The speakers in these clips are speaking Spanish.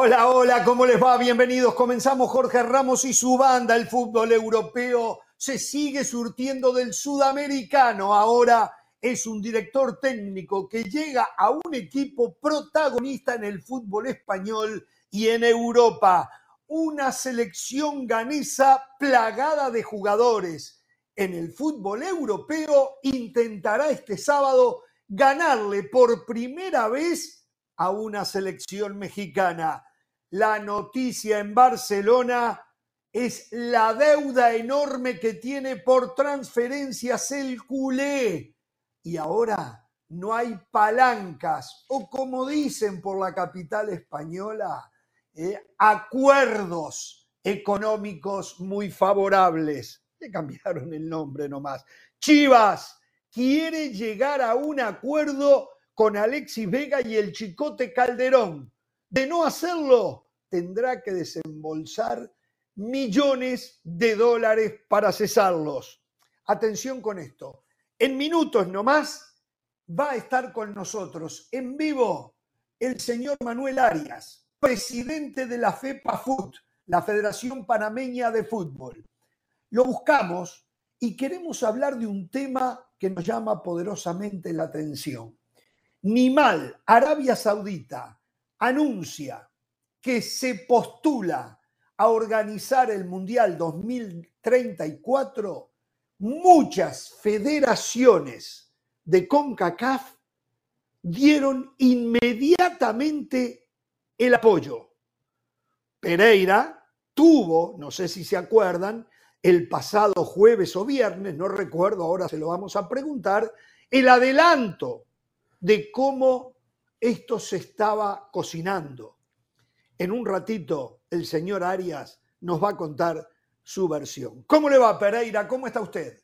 Hola, hola, ¿cómo les va? Bienvenidos. Comenzamos Jorge Ramos y su banda. El fútbol europeo se sigue surtiendo del sudamericano. Ahora es un director técnico que llega a un equipo protagonista en el fútbol español y en Europa. Una selección ganesa plagada de jugadores. En el fútbol europeo intentará este sábado ganarle por primera vez a una selección mexicana. La noticia en Barcelona es la deuda enorme que tiene por transferencias el culé. Y ahora no hay palancas, o como dicen por la capital española, eh, acuerdos económicos muy favorables. Le cambiaron el nombre nomás. Chivas quiere llegar a un acuerdo con Alexis Vega y el Chicote Calderón. De no hacerlo, tendrá que desembolsar millones de dólares para cesarlos. Atención con esto. En minutos nomás va a estar con nosotros en vivo el señor Manuel Arias, presidente de la FEPAFUT, la Federación Panameña de Fútbol. Lo buscamos y queremos hablar de un tema que nos llama poderosamente la atención. Ni mal, Arabia Saudita anuncia que se postula a organizar el Mundial 2034, muchas federaciones de CONCACAF dieron inmediatamente el apoyo. Pereira tuvo, no sé si se acuerdan, el pasado jueves o viernes, no recuerdo, ahora se lo vamos a preguntar, el adelanto de cómo esto se estaba cocinando. En un ratito el señor Arias nos va a contar su versión. ¿Cómo le va, Pereira? ¿Cómo está usted?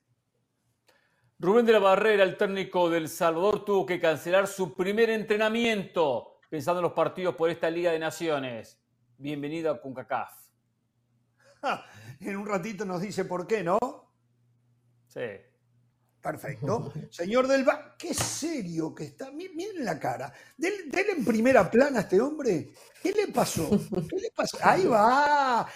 Rubén de la Barrera, el técnico del Salvador, tuvo que cancelar su primer entrenamiento pensando en los partidos por esta Liga de Naciones. Bienvenido a CONCACAF. en un ratito nos dice por qué, ¿no? Sí. Perfecto. Señor del qué serio que está. Miren la cara. Denle, en primera plana a este hombre. ¿Qué le pasó? ¿Qué le pasó? Ahí va.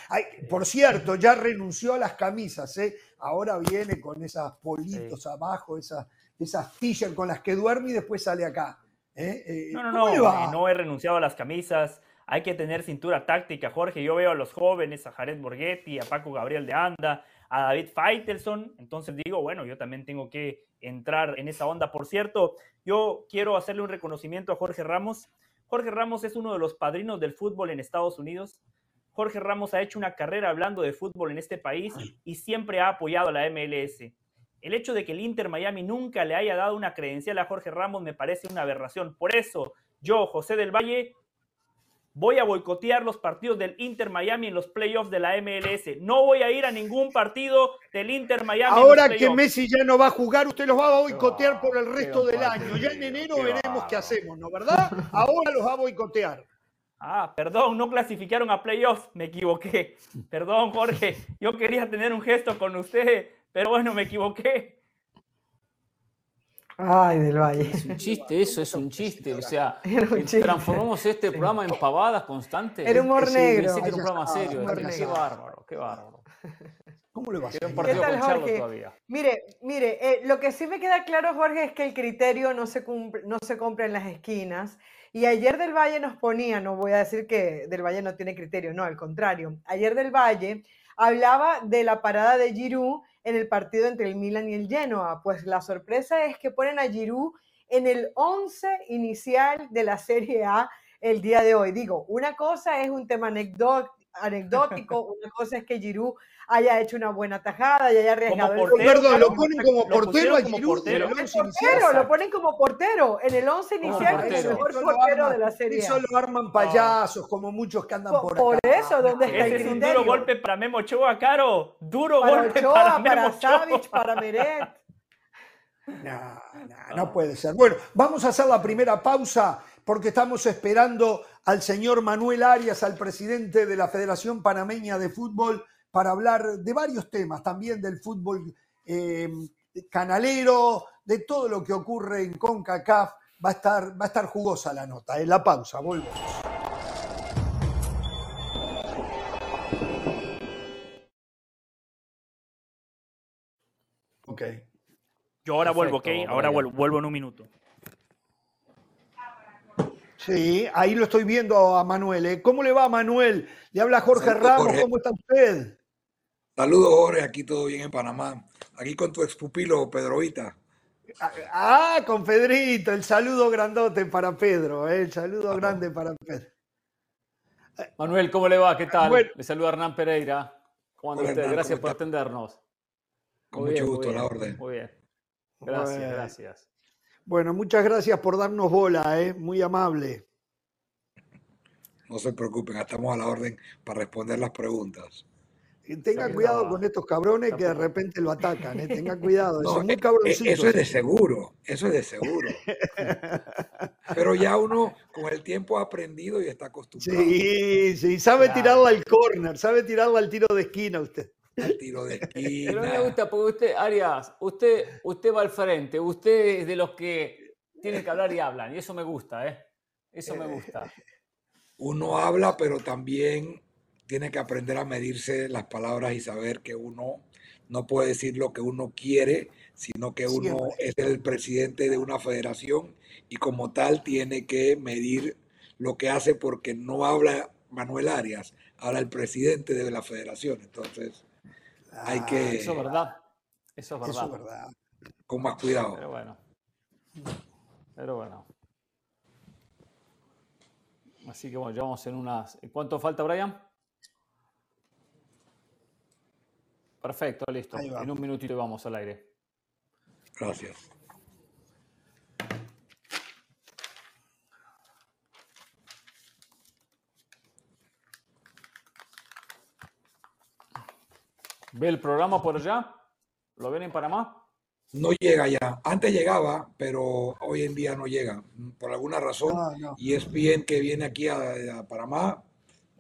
por cierto, ya renunció a las camisas. ¿eh? Ahora viene con esas politos abajo, esas, esas t con las que duerme y después sale acá. ¿eh? Eh, no, no, no. No he renunciado a las camisas. Hay que tener cintura táctica, Jorge. Yo veo a los jóvenes, a Jared Borghetti, a Paco Gabriel de Anda, a David Faitelson. Entonces digo, bueno, yo también tengo que entrar en esa onda. Por cierto, yo quiero hacerle un reconocimiento a Jorge Ramos. Jorge Ramos es uno de los padrinos del fútbol en Estados Unidos. Jorge Ramos ha hecho una carrera hablando de fútbol en este país y siempre ha apoyado a la MLS. El hecho de que el Inter Miami nunca le haya dado una credencial a Jorge Ramos me parece una aberración. Por eso, yo, José del Valle, voy a boicotear los partidos del Inter Miami en los playoffs de la MLS. No voy a ir a ningún partido del Inter Miami. Ahora que Messi ya no va a jugar, usted los va a boicotear por el resto del año. Ya en enero veremos qué hacemos, ¿no? ¿Verdad? Ahora los va a boicotear. Ah, perdón, no clasificaron a playoffs, me equivoqué. Perdón, Jorge, yo quería tener un gesto con usted, pero bueno, me equivoqué. Ay, del Valle. Es un chiste, eso es un chiste. O sea, transformamos este programa en pavadas constantes. Era humor negro. Pensé que era un programa serio. Qué bárbaro, qué bárbaro. ¿Cómo le va a hacer? un partido con Jorge? todavía. Mire, mire, eh, lo que sí me queda claro, Jorge, es que el criterio no se, cumple, no se compra en las esquinas. Y ayer del Valle nos ponía, no voy a decir que del Valle no tiene criterio, no, al contrario. Ayer del Valle hablaba de la parada de Giroud en el partido entre el Milan y el Genoa. Pues la sorpresa es que ponen a Giroud en el 11 inicial de la Serie A el día de hoy. Digo, una cosa es un tema anecdótico, una cosa es que Giroud haya hecho una buena tajada y haya arriesgado. Como portero, Perdón, lo ponen como portero a Giroud. Portero. portero, lo ponen como portero en el 11 inicial, es el mejor portero de la serie. Eso lo arman payasos, como muchos que andan por, por Por eso, ¿dónde está Ese el es un duro golpe para Memo Ochoa, Caro. Duro para golpe Ochoa, para Memo para Savic, para Meret. No, no, no puede ser. Bueno, vamos a hacer la primera pausa porque estamos esperando al señor Manuel Arias, al presidente de la Federación Panameña de Fútbol, para hablar de varios temas, también del fútbol eh, canalero, de todo lo que ocurre en CONCACAF. Va a estar, va a estar jugosa la nota. En la pausa, volvemos. Ok. Yo ahora vuelvo, ¿ok? Ahora vuelvo, vuelvo en un minuto. Sí, ahí lo estoy viendo a Manuel. ¿eh? ¿Cómo le va, Manuel? Le habla Jorge Ramos, ¿cómo está usted? Saludos, Jorge, aquí todo bien en Panamá. Aquí con tu expupilo, Pedroita. Ah, con Pedrito, el saludo grandote para Pedro, ¿eh? el saludo grande para Pedro. Manuel, ¿cómo le va? ¿Qué tal? Le saluda Hernán Pereira. ¿Cómo anda usted? Gracias por atendernos. Con mucho gusto, la orden. Muy bien. Gracias, gracias. Bueno, muchas gracias por darnos bola, ¿eh? muy amable. No se preocupen, estamos a la orden para responder las preguntas. Tenga cuidado con estos cabrones que de repente lo atacan, ¿eh? tenga cuidado, son muy eh, eh, Eso es de seguro, eso es de seguro. Pero ya uno con el tiempo ha aprendido y está acostumbrado. Sí, sí, sabe tirarla al corner, sabe tirarla al tiro de esquina usted. Al tiro de esquina. Pero me gusta porque usted, Arias, usted, usted va al frente, usted es de los que tienen que hablar y hablan, y eso me gusta, ¿eh? Eso me gusta. Uno habla, pero también tiene que aprender a medirse las palabras y saber que uno no puede decir lo que uno quiere, sino que uno es el presidente de una federación y como tal tiene que medir lo que hace porque no habla Manuel Arias, habla el presidente de la federación. Entonces, hay que... Ah, eso es verdad. Eso es verdad. verdad. Con más cuidado. Pero bueno. Pero bueno. Así que bueno, ya vamos en unas... ¿Cuánto falta, Brian? Perfecto, listo. En un minutito vamos al aire. Gracias. ¿Ve el programa por allá? ¿Lo ven en Panamá? No llega ya. Antes llegaba, pero hoy en día no llega. Por alguna razón. Y es bien que viene aquí a, Panamá,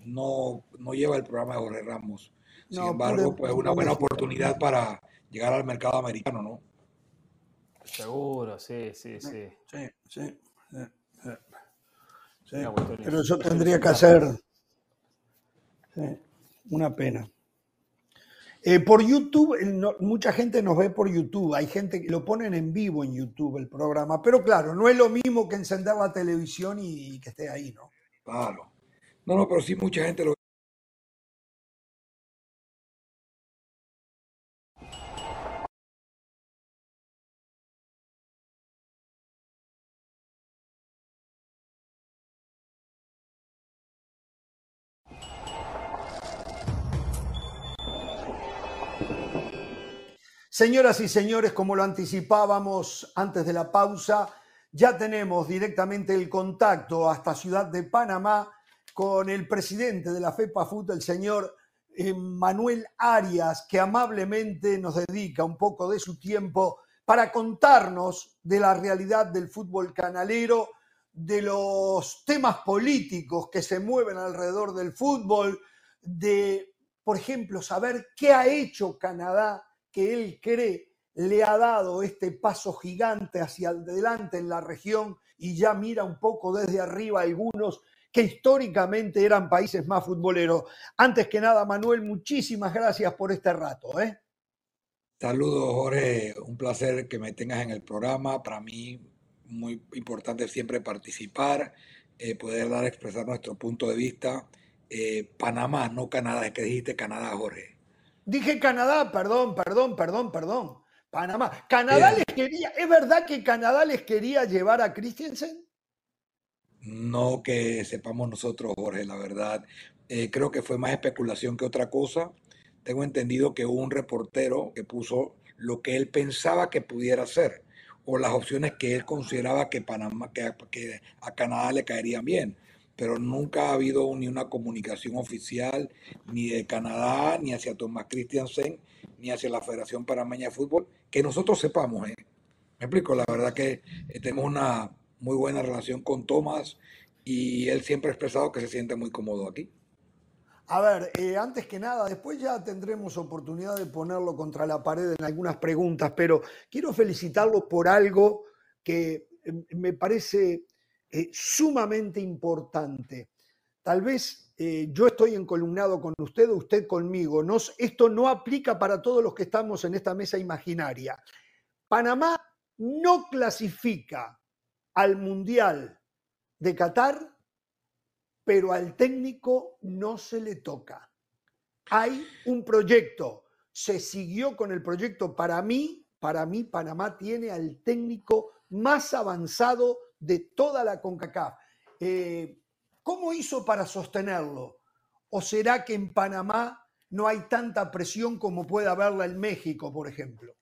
no, no lleva el programa de Jorge Ramos. Sin embargo, pues una buena oportunidad para llegar al mercado americano, ¿no? Seguro, sí, sí, sí. Sí, sí. Pero eso tendría que hacer. una pena. Eh, por YouTube, mucha gente nos ve por YouTube. Hay gente que lo ponen en vivo en YouTube el programa. Pero claro, no es lo mismo que encender la televisión y, y que esté ahí, ¿no? Claro. No, no, pero sí mucha gente lo Señoras y señores, como lo anticipábamos antes de la pausa, ya tenemos directamente el contacto hasta Ciudad de Panamá con el presidente de la FEPA Food, el señor eh, Manuel Arias, que amablemente nos dedica un poco de su tiempo para contarnos de la realidad del fútbol canalero, de los temas políticos que se mueven alrededor del fútbol, de, por ejemplo, saber qué ha hecho Canadá que él cree le ha dado este paso gigante hacia adelante en la región y ya mira un poco desde arriba algunos que históricamente eran países más futboleros. Antes que nada, Manuel, muchísimas gracias por este rato. ¿eh? Saludos, Jorge. Un placer que me tengas en el programa. Para mí, muy importante siempre participar, eh, poder dar expresar nuestro punto de vista. Eh, Panamá, no Canadá, es que dijiste Canadá, Jorge. Dije Canadá, perdón, perdón, perdón, perdón. Panamá. Canadá les quería, ¿es verdad que Canadá les quería llevar a Christensen? No que sepamos nosotros, Jorge, la verdad. Eh, creo que fue más especulación que otra cosa. Tengo entendido que hubo un reportero que puso lo que él pensaba que pudiera ser o las opciones que él consideraba que, Panamá, que, que a Canadá le caerían bien pero nunca ha habido ni una comunicación oficial ni de Canadá, ni hacia Tomás Christiansen, ni hacia la Federación Panameña de Fútbol, que nosotros sepamos. ¿eh? Me explico, la verdad que eh, tenemos una muy buena relación con Tomás y él siempre ha expresado que se siente muy cómodo aquí. A ver, eh, antes que nada, después ya tendremos oportunidad de ponerlo contra la pared en algunas preguntas, pero quiero felicitarlo por algo que me parece sumamente importante. Tal vez eh, yo estoy encolumnado con usted, usted conmigo. esto no aplica para todos los que estamos en esta mesa imaginaria. Panamá no clasifica al Mundial de Qatar, pero al técnico no se le toca. Hay un proyecto, se siguió con el proyecto. Para mí, para mí, Panamá tiene al técnico más avanzado de toda la CONCACAF. Eh, ¿Cómo hizo para sostenerlo? ¿O será que en Panamá no hay tanta presión como puede haberla en México, por ejemplo?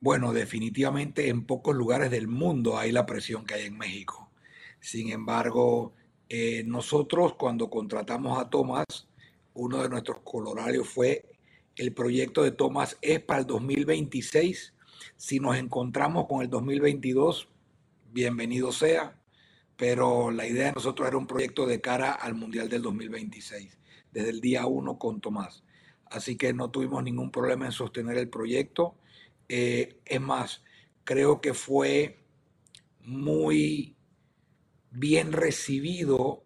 Bueno, definitivamente en pocos lugares del mundo hay la presión que hay en México. Sin embargo, eh, nosotros cuando contratamos a Tomás, uno de nuestros colorarios fue el proyecto de Tomás es para el 2026. Si nos encontramos con el 2022, bienvenido sea, pero la idea de nosotros era un proyecto de cara al Mundial del 2026, desde el día uno con Tomás. Así que no tuvimos ningún problema en sostener el proyecto eh, es más, creo que fue muy bien recibido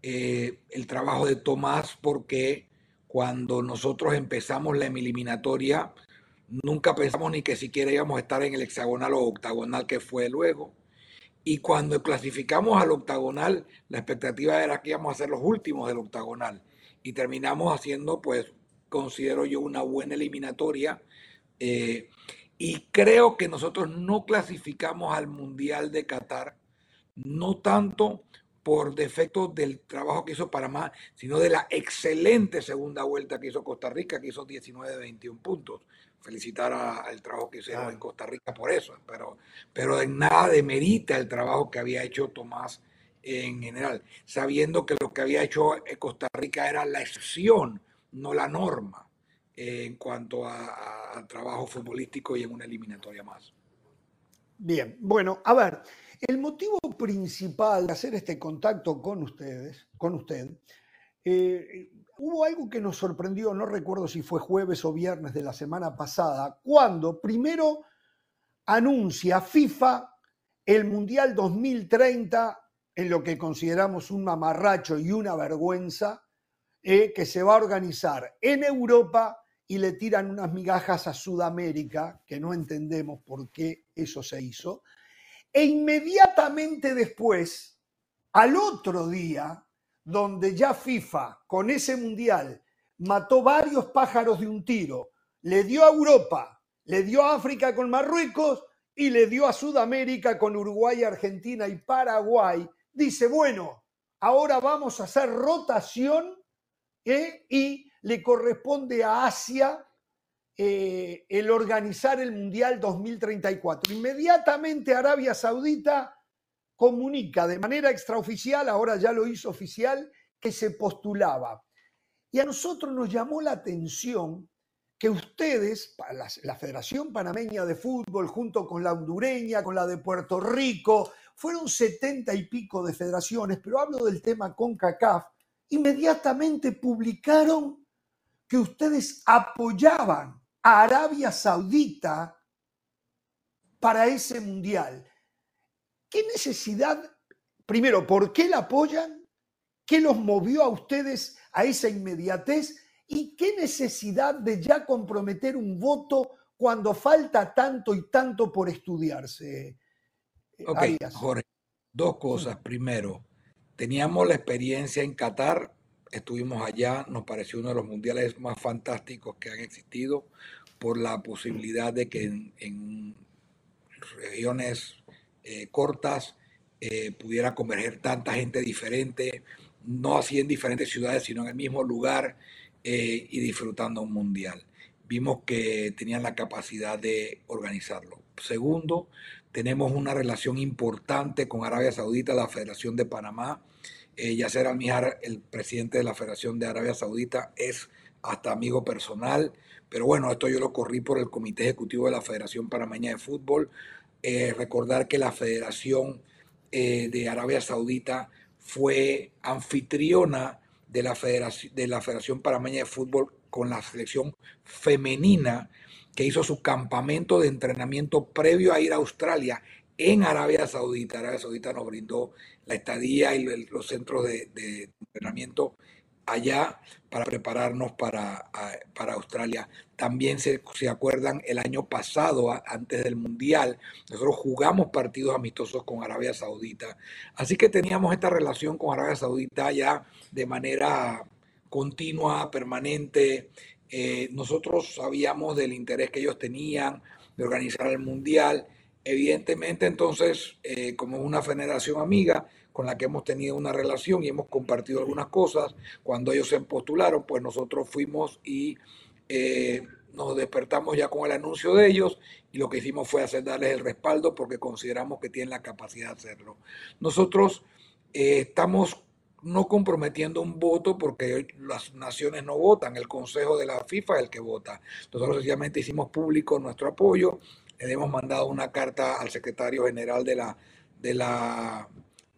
eh, el trabajo de Tomás porque cuando nosotros empezamos la eliminatoria, nunca pensamos ni que siquiera íbamos a estar en el hexagonal o octagonal que fue luego. Y cuando clasificamos al octagonal, la expectativa era que íbamos a ser los últimos del octagonal. Y terminamos haciendo, pues, considero yo, una buena eliminatoria eh, y creo que nosotros no clasificamos al Mundial de Qatar, no tanto por defecto del trabajo que hizo Panamá, sino de la excelente segunda vuelta que hizo Costa Rica, que hizo 19 de 21 puntos. Felicitar al trabajo que hicieron en Costa Rica por eso, pero, pero en nada demerita el trabajo que había hecho Tomás en general, sabiendo que lo que había hecho Costa Rica era la excepción, no la norma en cuanto a, trabajo futbolístico y en una eliminatoria más. Bien, bueno, a ver, el motivo principal de hacer este contacto con ustedes, con usted, eh, hubo algo que nos sorprendió, no recuerdo si fue jueves o viernes de la semana pasada, cuando primero anuncia FIFA el Mundial 2030 en lo que consideramos un mamarracho y una vergüenza, eh, que se va a organizar en Europa y le tiran unas migajas a Sudamérica, que no entendemos por qué eso se hizo. E inmediatamente después, al otro día, donde ya FIFA con ese mundial mató varios pájaros de un tiro, le dio a Europa, le dio a África con Marruecos y le dio a Sudamérica con Uruguay, Argentina y Paraguay, dice, bueno, ahora vamos a hacer rotación ¿eh? y le corresponde a Asia eh, el organizar el Mundial 2034. Inmediatamente Arabia Saudita comunica de manera extraoficial, ahora ya lo hizo oficial, que se postulaba. Y a nosotros nos llamó la atención que ustedes, la, Federación Panameña de Fútbol, junto con la hondureña, con la de Puerto Rico, fueron setenta y pico de federaciones, pero hablo del tema CONCACAF, inmediatamente publicaron que ustedes apoyaban a Arabia Saudita para ese mundial. ¿Qué necesidad, primero, por qué la apoyan? ¿Qué los movió a ustedes a esa inmediatez? ¿Y qué necesidad de ya comprometer un voto cuando falta tanto y tanto por estudiarse? Ok, Jorge, dos cosas. Primero, teníamos la experiencia en Qatar estuvimos allá, nos pareció uno de los mundiales más fantásticos que han existido por la posibilidad de que en, regiones eh, cortas eh, pudiera converger tanta gente diferente, no así en diferentes ciudades, sino en el mismo lugar eh, y disfrutando un mundial. Vimos que tenían la capacidad de organizarlo. Segundo, tenemos una relación importante con Arabia Saudita, la Federación de Panamá, eh, Yasser el presidente de la Federación de Arabia Saudita, es hasta amigo personal, pero bueno, esto yo lo corrí por el Comité Ejecutivo de la Federación Panameña de Fútbol. Eh, recordar que la Federación eh, de Arabia Saudita fue anfitriona de la, Federación, de la Federación Panameña de Fútbol con la selección femenina que hizo su campamento de entrenamiento previo a ir a Australia en Arabia Saudita. Arabia Saudita nos brindó la estadía y los centros de, entrenamiento allá para prepararnos para, para Australia. También se, se, acuerdan, el año pasado, antes del Mundial, nosotros jugamos partidos amistosos con Arabia Saudita. Así que teníamos esta relación con Arabia Saudita ya de manera continua, permanente. Eh, nosotros sabíamos del interés que ellos tenían de organizar el Mundial Evidentemente, entonces, eh, como una federación amiga con la que hemos tenido una relación y hemos compartido algunas cosas, cuando ellos se postularon, pues nosotros fuimos y eh, nos despertamos ya con el anuncio de ellos y lo que hicimos fue hacer darles el respaldo porque consideramos que tienen la capacidad de hacerlo. Nosotros eh, estamos no comprometiendo un voto porque las naciones no votan, el Consejo de la FIFA es el que vota. Nosotros sencillamente hicimos público nuestro apoyo le hemos mandado una carta al secretario general de la, de la,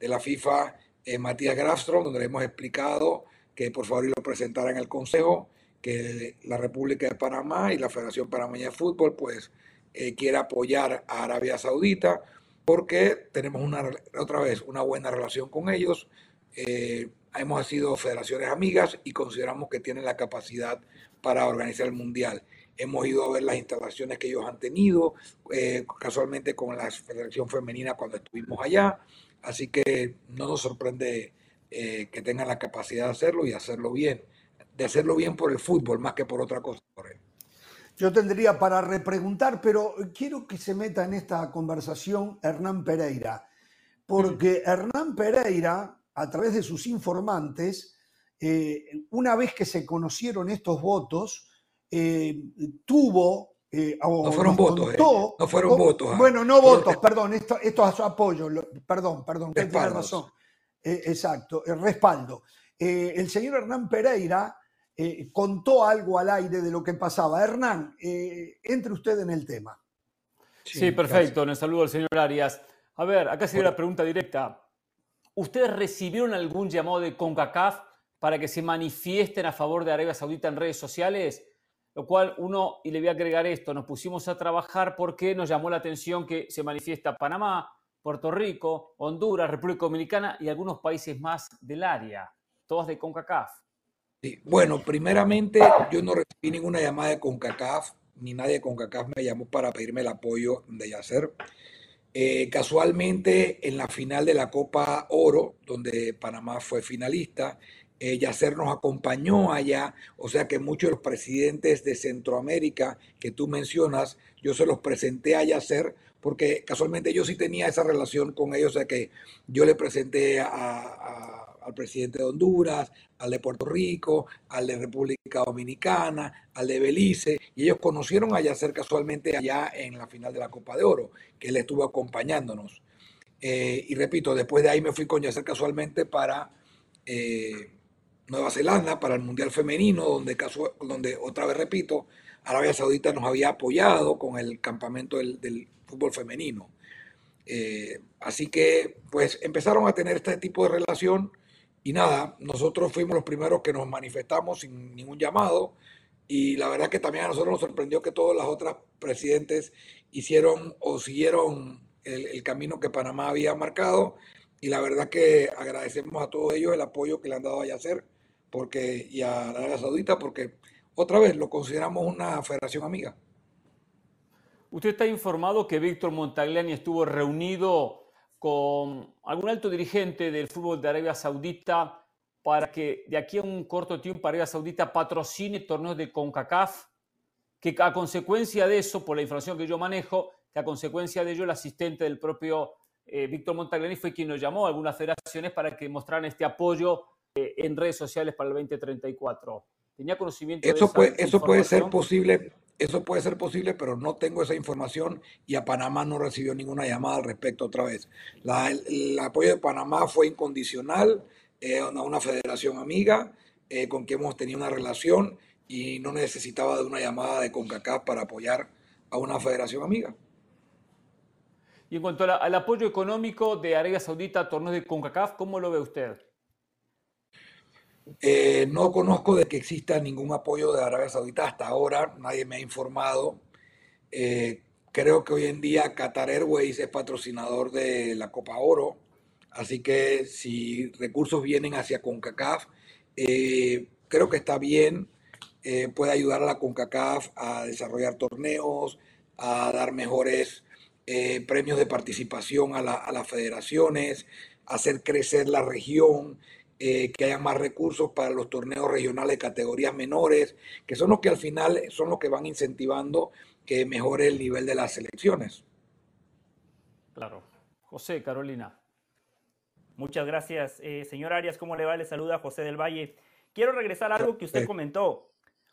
de la FIFA, eh, Matías Grafstrom, donde le hemos explicado que por favor lo presentara en el Consejo, que la República de Panamá y la Federación Panameña de Fútbol pues eh, quiere apoyar a Arabia Saudita porque tenemos una, otra vez una buena relación con ellos. Eh, hemos sido federaciones amigas y consideramos que tienen la capacidad para organizar el Mundial. Hemos ido a ver las instalaciones que ellos han tenido, casualmente con la Federación Femenina cuando estuvimos allá. Así que no nos sorprende eh, que tengan la capacidad de hacerlo y hacerlo bien. De hacerlo bien por el fútbol más que por otra cosa. Yo tendría para repreguntar, pero quiero que se meta en esta conversación Hernán Pereira, porque Hernán Pereira, a través de sus informantes, eh, una vez que se conocieron estos votos, eh, tuvo... Eh, no fueron votos, eh. no fueron votos. Ah. Bueno, no votos, perdón, esto, esto a su apoyo, perdón, perdón, tiene razón. exacto, el respaldo. el señor Hernán Pereira contó algo al aire de lo que pasaba. Hernán, entre usted en el tema. Sí, perfecto. Un saludo al señor Arias. A ver, acá se dio la pregunta directa. ¿Ustedes recibieron algún llamado de CONCACAF para que se manifiesten a favor de Arabia Saudita en redes sociales? Lo cual uno, y le voy a agregar esto, nos pusimos a trabajar porque nos llamó la atención que se manifiesta Panamá, Puerto Rico, Honduras, República Dominicana y algunos países más del área, todos de CONCACAF. Bueno, primeramente yo no recibí ninguna llamada de CONCACAF, ni nadie de CONCACAF me llamó para pedirme el apoyo de Yacer. Eh, casualmente en la final de la Copa Oro, donde Panamá fue finalista, eh, Yacer nos acompañó allá, o sea que muchos de los presidentes de Centroamérica que tú mencionas, yo se los presenté a Yacer porque casualmente yo sí tenía esa relación con ellos, o sea que yo le presenté al presidente de Honduras, al de Puerto Rico, al de República Dominicana, al de Belice, y ellos conocieron a Yacer casualmente allá en la final de la Copa de Oro, que él estuvo acompañándonos. Eh, y repito, después de ahí me fui con Yacer casualmente para... Eh, Nueva Zelanda para el Mundial Femenino, donde, donde otra vez repito, Arabia Saudita nos había apoyado con el campamento del, fútbol femenino. Eh, así que pues empezaron a tener este tipo de relación y nada, nosotros fuimos los primeros que nos manifestamos sin ningún llamado y la verdad que también a nosotros nos sorprendió que todas las otras presidentes hicieron o siguieron el, el camino que Panamá había marcado y la verdad que agradecemos a todos ellos el apoyo que le han dado a Yacer porque, y a Arabia Saudita porque otra vez lo consideramos una federación amiga. Usted está informado que Víctor Montagliani estuvo reunido con algún alto dirigente del fútbol de Arabia Saudita para que de aquí a un corto tiempo Arabia Saudita patrocine torneos de CONCACAF, que a consecuencia de eso, por la información que yo manejo, que a consecuencia de ello el asistente del propio eh, Víctor Montagliani fue quien nos llamó a algunas federaciones para que mostraran este apoyo eh, en redes sociales para el 2034. ¿Tenía conocimiento eso de esa puede, Eso puede ser posible, eso puede ser posible, pero no tengo esa información y a Panamá no recibió ninguna llamada al respecto otra vez. el, apoyo de Panamá fue incondicional eh, a una, federación amiga eh, con que hemos tenido una relación y no necesitaba de una llamada de CONCACAF para apoyar a una federación amiga. Y en cuanto al apoyo económico de Arabia Saudita a torneos de CONCACAF, ¿cómo lo ve usted? Eh, no conozco de que exista ningún apoyo de Arabia Saudita hasta ahora, nadie me ha informado. Eh, creo que hoy en día Qatar Airways es patrocinador de la Copa Oro, así que si recursos vienen hacia CONCACAF, eh, creo que está bien, puede ayudar a la CONCACAF a desarrollar torneos, a dar mejores premios de participación a, las federaciones, hacer crecer la región, que haya más recursos para los torneos regionales de categorías menores, que son los que al final son los que van incentivando que mejore el nivel de las selecciones. Claro. José, Carolina. Muchas gracias, eh, señor Arias. ¿Cómo le va? Le saluda José del Valle. Quiero regresar a algo que usted comentó.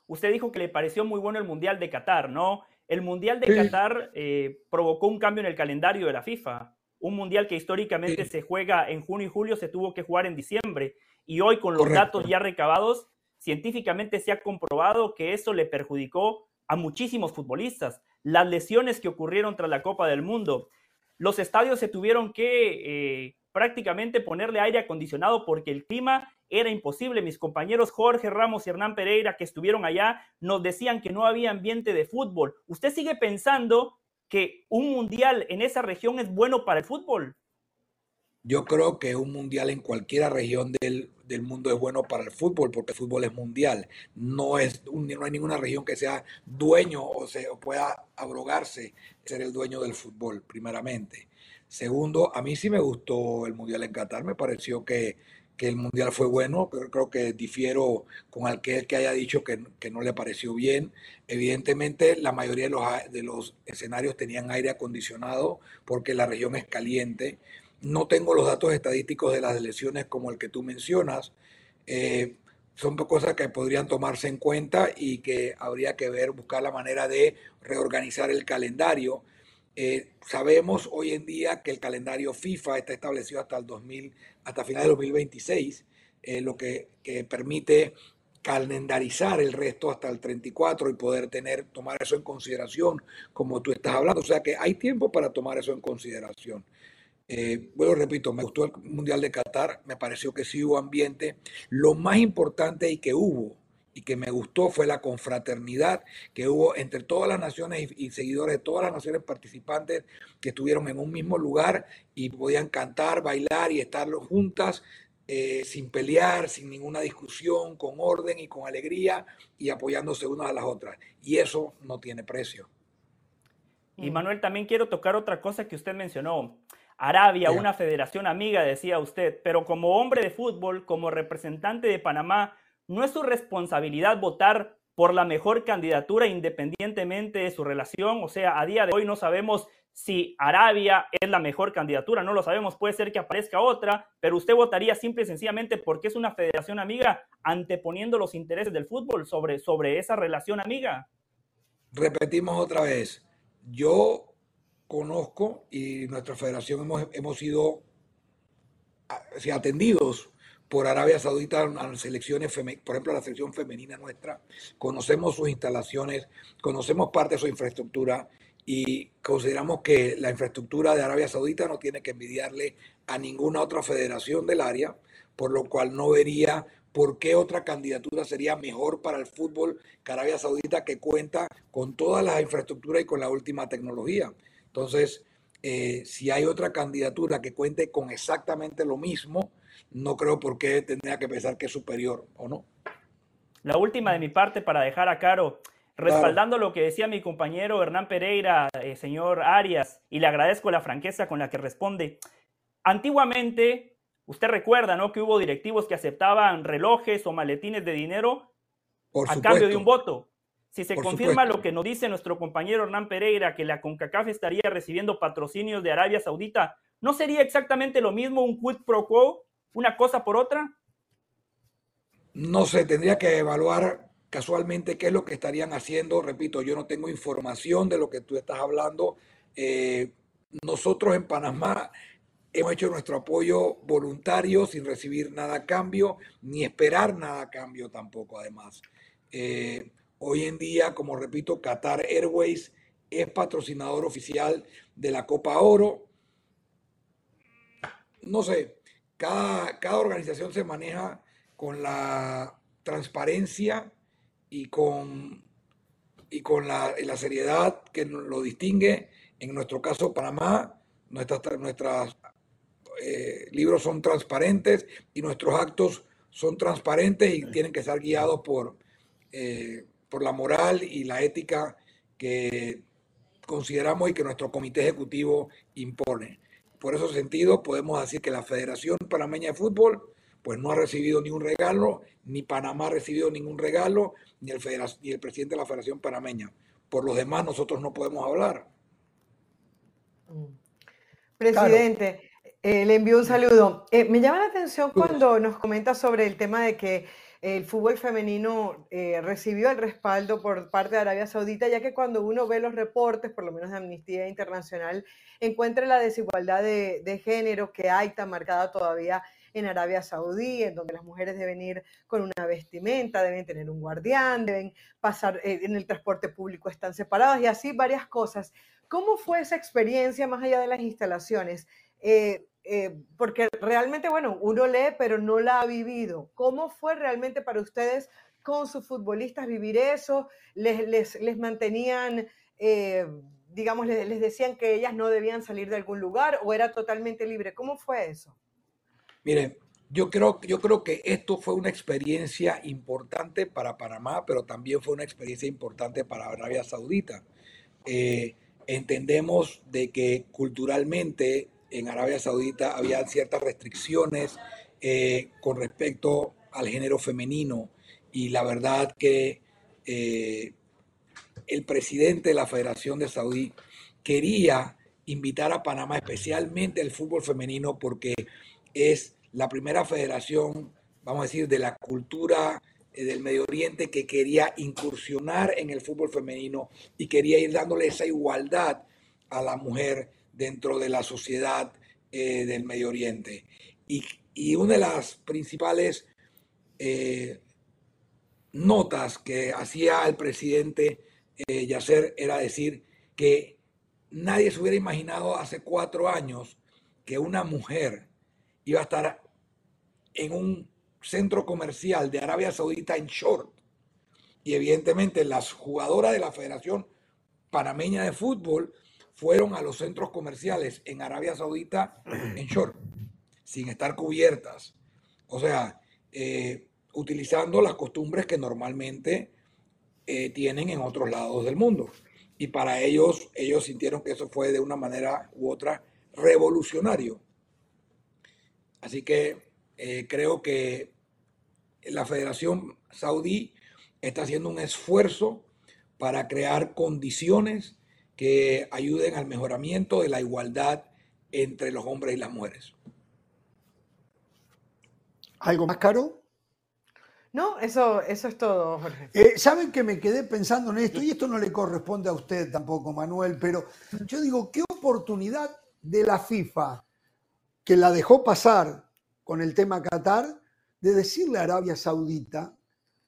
Usted dijo que le pareció muy bueno el Mundial de Qatar, ¿no? El Mundial de Qatar eh, provocó un cambio en el calendario de la FIFA. Un Mundial que históricamente se juega en junio y julio se tuvo que jugar en diciembre. Y hoy, con los datos ya recabados, científicamente se ha comprobado que eso le perjudicó a muchísimos futbolistas. Las lesiones que ocurrieron tras la Copa del Mundo. Los estadios se tuvieron que eh, prácticamente ponerle aire acondicionado porque el clima era imposible. Mis compañeros Jorge Ramos y Hernán Pereira que estuvieron allá nos decían que no había ambiente de fútbol. ¿Usted sigue pensando que un mundial en esa región es bueno para el fútbol? Yo creo que un mundial en cualquier región del, mundo es bueno para el fútbol, porque el fútbol es mundial. No, es, no hay ninguna región que sea dueño o, se, pueda abrogarse ser el dueño del fútbol, primeramente. Segundo, a mí sí me gustó el mundial en Qatar, me pareció que, el mundial fue bueno, pero creo que difiero con aquel que haya dicho que, no le pareció bien. Evidentemente, la mayoría de los, de los escenarios tenían aire acondicionado porque la región es caliente no tengo los datos estadísticos de las lesiones como el que tú mencionas. Eh, son cosas que podrían tomarse en cuenta y que habría que ver, buscar la manera de reorganizar el calendario. Eh, sabemos hoy en día que el calendario FIFA está establecido hasta el 2000, hasta final de 2026, eh, lo que, permite calendarizar el resto hasta el 34 y poder tener, tomar eso en consideración, como tú estás hablando. O sea que hay tiempo para tomar eso en consideración. Eh, bueno, repito, me gustó el Mundial de Qatar, me pareció que sí hubo ambiente. Lo más importante y que hubo y que me gustó fue la confraternidad que hubo entre todas las naciones y, seguidores de todas las naciones participantes que estuvieron en un mismo lugar y podían cantar, bailar y estar juntas eh, sin pelear, sin ninguna discusión, con orden y con alegría y apoyándose unas a las otras. Y eso no tiene precio. Y Manuel, también quiero tocar otra cosa que usted mencionó. Arabia, una federación amiga, decía usted, pero como hombre de fútbol, como representante de Panamá, no es su responsabilidad votar por la mejor candidatura independientemente de su relación. O sea, a día de hoy no sabemos si Arabia es la mejor candidatura, no lo sabemos, puede ser que aparezca otra, pero usted votaría simple y sencillamente porque es una federación amiga, anteponiendo los intereses del fútbol sobre, sobre esa relación amiga. Repetimos otra vez, yo conozco y nuestra federación hemos, hemos sido atendidos por Arabia Saudita a las selecciones, por ejemplo, la selección femenina nuestra. Conocemos sus instalaciones, conocemos parte de su infraestructura y consideramos que la infraestructura de Arabia Saudita no tiene que envidiarle a ninguna otra federación del área, por lo cual no vería por qué otra candidatura sería mejor para el fútbol que Arabia Saudita, que cuenta con toda la infraestructura y con la última tecnología. Entonces, eh, si hay otra candidatura que cuente con exactamente lo mismo, no creo por qué tendría que pensar que es superior o no. La última de mi parte para dejar a Caro, respaldando lo que decía mi compañero Hernán Pereira, eh, señor Arias, y le agradezco la franqueza con la que responde. Antiguamente, usted recuerda, ¿no? Que hubo directivos que aceptaban relojes o maletines de dinero a cambio de un voto. Si se confirma lo que nos dice nuestro compañero Hernán Pereira, que la CONCACAF estaría recibiendo patrocinios de Arabia Saudita, ¿no sería exactamente lo mismo un quid pro quo, una cosa por otra? No sé, tendría que evaluar casualmente qué es lo que estarían haciendo. Repito, yo no tengo información de lo que tú estás hablando. Eh, nosotros en Panamá hemos hecho nuestro apoyo voluntario sin recibir nada a cambio, ni esperar nada a cambio tampoco, además. Eh, Hoy en día, como repito, Qatar Airways es patrocinador oficial de la Copa Oro. No sé, cada, cada organización se maneja con la transparencia y con y con la, la, seriedad que lo distingue. En nuestro caso, Panamá, nuestras, nuestras eh, libros son transparentes y nuestros actos son transparentes y tienen que ser guiados por, eh, por la moral y la ética que consideramos y que nuestro comité ejecutivo impone. Por ese sentido, podemos decir que la Federación Panameña de Fútbol pues no ha recibido ni un regalo, ni Panamá ha recibido ningún regalo, ni el, ni el presidente de la Federación Panameña. Por los demás, nosotros no podemos hablar. Presidente, eh, le envío un saludo. Eh, me llama la atención cuando nos comenta sobre el tema de que el fútbol femenino eh, recibió el respaldo por parte de Arabia Saudita, ya que cuando uno ve los reportes, por lo menos de Amnistía Internacional, encuentra la desigualdad de, género que hay tan marcada todavía en Arabia Saudí, en donde las mujeres deben ir con una vestimenta, deben tener un guardián, deben pasar en el transporte público, están separadas y así varias cosas. ¿Cómo fue esa experiencia más allá de las instalaciones? Eh, eh, porque realmente, bueno, uno lee, pero no la ha vivido. ¿Cómo fue realmente para ustedes con sus futbolistas vivir eso? ¿Les, les, les mantenían, eh, digamos, les, les, decían que ellas no debían salir de algún lugar o era totalmente libre? ¿Cómo fue eso? Mire, yo creo, yo creo que esto fue una experiencia importante para Panamá, pero también fue una experiencia importante para Arabia Saudita. entendemos de que culturalmente en Arabia Saudita había ciertas restricciones eh, con respecto al género femenino. Y la verdad que eh, el presidente de la Federación de Saudí quería invitar a Panamá especialmente el fútbol femenino porque es la primera federación, vamos a decir, de la cultura eh, del Medio Oriente que quería incursionar en el fútbol femenino y quería ir dándole esa igualdad a la mujer dentro de la sociedad eh, del Medio Oriente. Y, una de las principales eh, notas que hacía el presidente eh, Yasser era decir que nadie se hubiera imaginado hace cuatro años que una mujer iba a estar en un centro comercial de Arabia Saudita en short. Y evidentemente las jugadoras de la Federación Panameña de Fútbol fueron a los centros comerciales en Arabia Saudita en short, sin estar cubiertas. O sea, eh, utilizando las costumbres que normalmente eh, tienen en otros lados del mundo. Y para ellos, ellos sintieron que eso fue de una manera u otra revolucionario. Así que eh, creo que la Federación Saudí está haciendo un esfuerzo para crear condiciones que ayuden al mejoramiento de la igualdad entre los hombres y las mujeres. ¿Algo más caro? No, eso, eso es todo, Jorge. Eh, Saben que me quedé pensando en esto, y esto no le corresponde a usted tampoco, Manuel, pero yo digo, qué oportunidad de la FIFA, que la dejó pasar con el tema Qatar, de decirle a Arabia Saudita,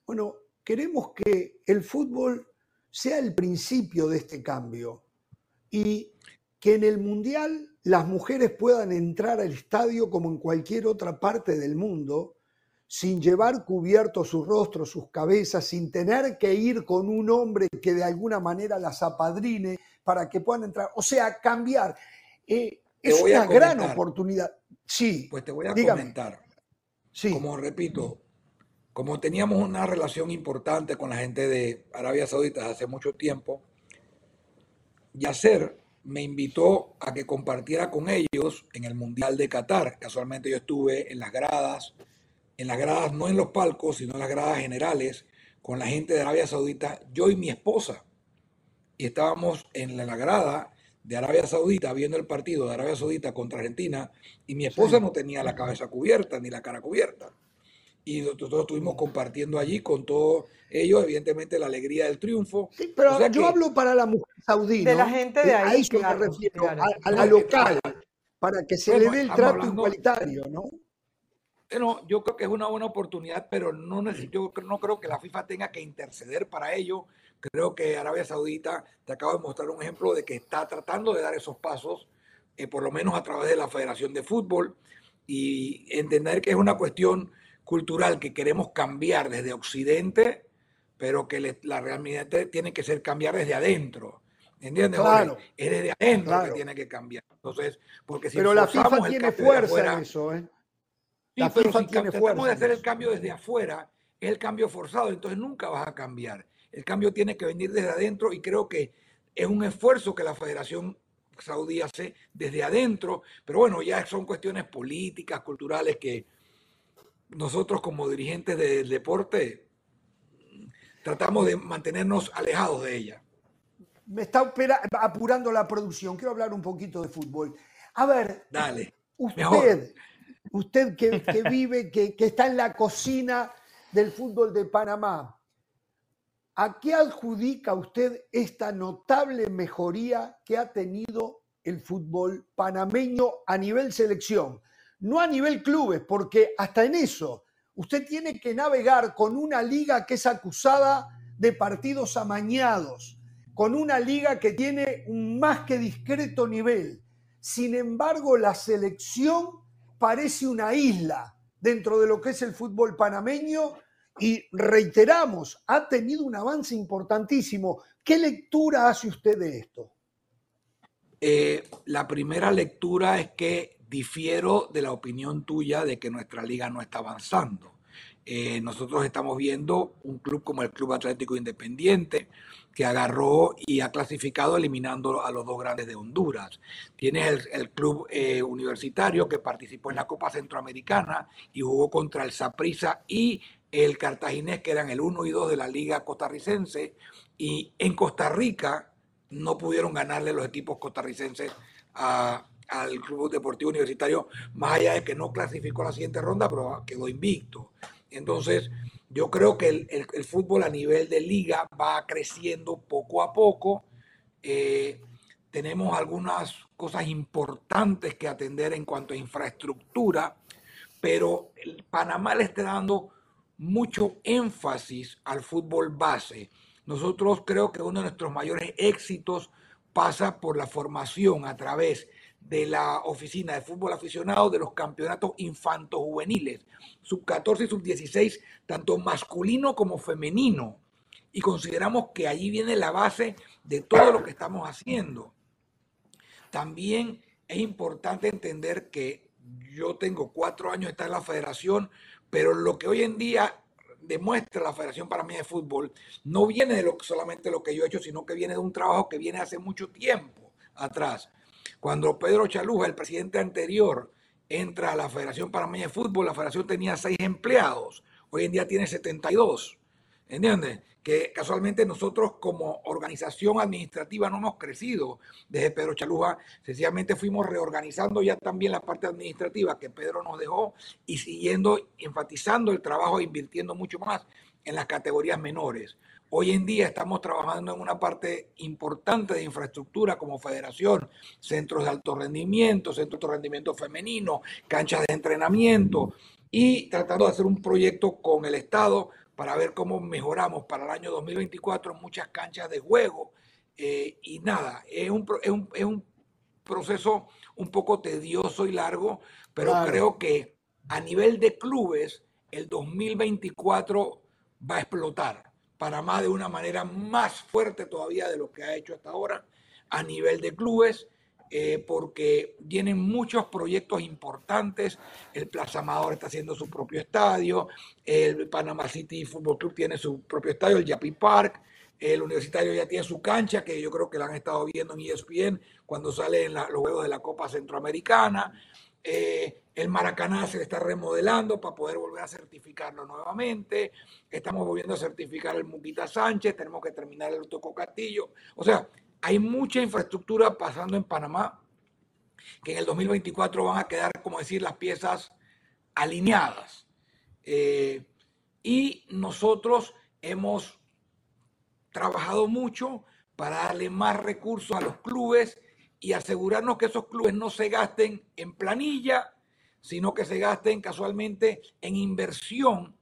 bueno, queremos que el fútbol sea el principio de este cambio y que en el Mundial las mujeres puedan entrar al estadio como en cualquier otra parte del mundo, sin llevar cubierto su rostro, sus cabezas, sin tener que ir con un hombre que de alguna manera las apadrine para que puedan entrar. O sea, cambiar. Eh, es una gran oportunidad. Sí. Pues te voy a comentar. Sí. Como repito, como teníamos una relación importante con la gente de Arabia Saudita hace mucho tiempo, Yasser me invitó a que compartiera con ellos en el Mundial de Qatar. Casualmente yo estuve en las gradas, en las gradas no en los palcos, sino en las gradas generales, con la gente de Arabia Saudita, yo y mi esposa. Y estábamos en la grada de Arabia Saudita viendo el partido de Arabia Saudita contra Argentina y mi esposa no tenía la cabeza cubierta ni la cara cubierta y nosotros estuvimos compartiendo allí con todos ellos, evidentemente, la alegría del triunfo. Sí, pero yo hablo para la mujer saudí. De la gente de ahí. A eso me refiero, a, la local, para que se le dé el trato igualitario, ¿no? Bueno, yo creo que es una buena oportunidad, pero no yo no creo que la FIFA tenga que interceder para ello. Creo que Arabia Saudita te acabo de mostrar un ejemplo de que está tratando de dar esos pasos, eh, por lo menos a través de la Federación de Fútbol, y entender que es una cuestión cultural que queremos cambiar desde Occidente, pero que la realidad tiene que ser cambiar desde adentro. ¿Entiendes? Claro. Es desde adentro que tiene que cambiar. Entonces, porque si Pero la FIFA tiene fuerza en eso, ¿eh? La FIFA tiene fuerza. de hacer el cambio desde afuera, es el cambio forzado, entonces nunca vas a cambiar. El cambio tiene que venir desde adentro y creo que es un esfuerzo que la Federación Saudí hace desde adentro, pero bueno, ya son cuestiones políticas, culturales que nosotros como dirigentes del deporte tratamos de mantenernos alejados de ella. Me está apurando la producción, quiero hablar un poquito de fútbol. A ver, Dale, usted, usted que, vive, que, que está en la cocina del fútbol de Panamá, ¿A qué adjudica usted esta notable mejoría que ha tenido el fútbol panameño a nivel selección? No a nivel clubes, porque hasta en eso usted tiene que navegar con una liga que es acusada de partidos amañados, con una liga que tiene un más que discreto nivel. Sin embargo, la selección parece una isla dentro de lo que es el fútbol panameño y reiteramos, ha tenido un avance importantísimo. ¿Qué lectura hace usted de esto? Eh, la primera lectura es que difiero de la opinión tuya de que nuestra liga no está avanzando. Eh, nosotros estamos viendo un club como el Club Atlético Independiente, que agarró y ha clasificado eliminando a los dos grandes de Honduras. Tienes el, club eh, universitario que participó en la Copa Centroamericana y jugó contra el Saprissa y el Cartaginés, que eran el 1 y 2 de la Liga Costarricense, y en Costa Rica no pudieron ganarle los equipos costarricenses al Club Deportivo Universitario, más allá de que no clasificó a la siguiente ronda, pero quedó invicto. Entonces, yo creo que el, fútbol a nivel de liga va creciendo poco a poco. Eh, tenemos algunas cosas importantes que atender en cuanto a infraestructura, pero el Panamá le está dando mucho énfasis al fútbol base. Nosotros creo que uno de nuestros mayores éxitos pasa por la formación a través de la oficina de fútbol aficionado de los campeonatos infantos juveniles, sub 14 y sub 16, tanto masculino como femenino. Y consideramos que allí viene la base de todo lo que estamos haciendo. También es importante entender que yo tengo cuatro años de estar en la federación, pero lo que hoy en día demuestra la Federación para mí de Fútbol no viene de lo, solamente lo que yo he hecho, sino que viene de un trabajo que viene hace mucho tiempo atrás. Cuando Pedro Chaluja, el presidente anterior, entra a la Federación Panameña de Fútbol, la federación tenía seis empleados, hoy en día tiene 72. ¿Entiendes? Que casualmente nosotros como organización administrativa no hemos crecido desde Pedro Chaluja, sencillamente fuimos reorganizando ya también la parte administrativa que Pedro nos dejó y siguiendo enfatizando el trabajo e invirtiendo mucho más en las categorías menores. Hoy en día estamos trabajando en una parte importante de infraestructura como federación, centros de alto rendimiento, centros de rendimiento femenino, canchas de entrenamiento y tratando de hacer un proyecto con el Estado para ver cómo mejoramos para el año 2024 muchas canchas de juego. Eh, y nada, es un, es, un, proceso un poco tedioso y largo, pero creo que a nivel de clubes, el 2024 va a explotar Panamá de una manera más fuerte todavía de lo que ha hecho hasta ahora a nivel de clubes, eh, porque vienen muchos proyectos importantes. El Plaza Amador está haciendo su propio estadio, el Panama City Football Club tiene su propio estadio, el Yapi Park, el Universitario ya tiene su cancha, que yo creo que la han estado viendo en ESPN cuando salen los juegos de la Copa Centroamericana. Eh, el Maracaná se está remodelando para poder volver a certificarlo nuevamente. Estamos volviendo a certificar el Muquita Sánchez. Tenemos que terminar el Toco Castillo. O sea, hay mucha infraestructura pasando en Panamá que en el 2024 van a quedar, como decir, las piezas alineadas. Eh, y nosotros hemos trabajado mucho para darle más recursos a los clubes y asegurarnos que esos clubes no se gasten en planilla, sino que se gasten casualmente en inversión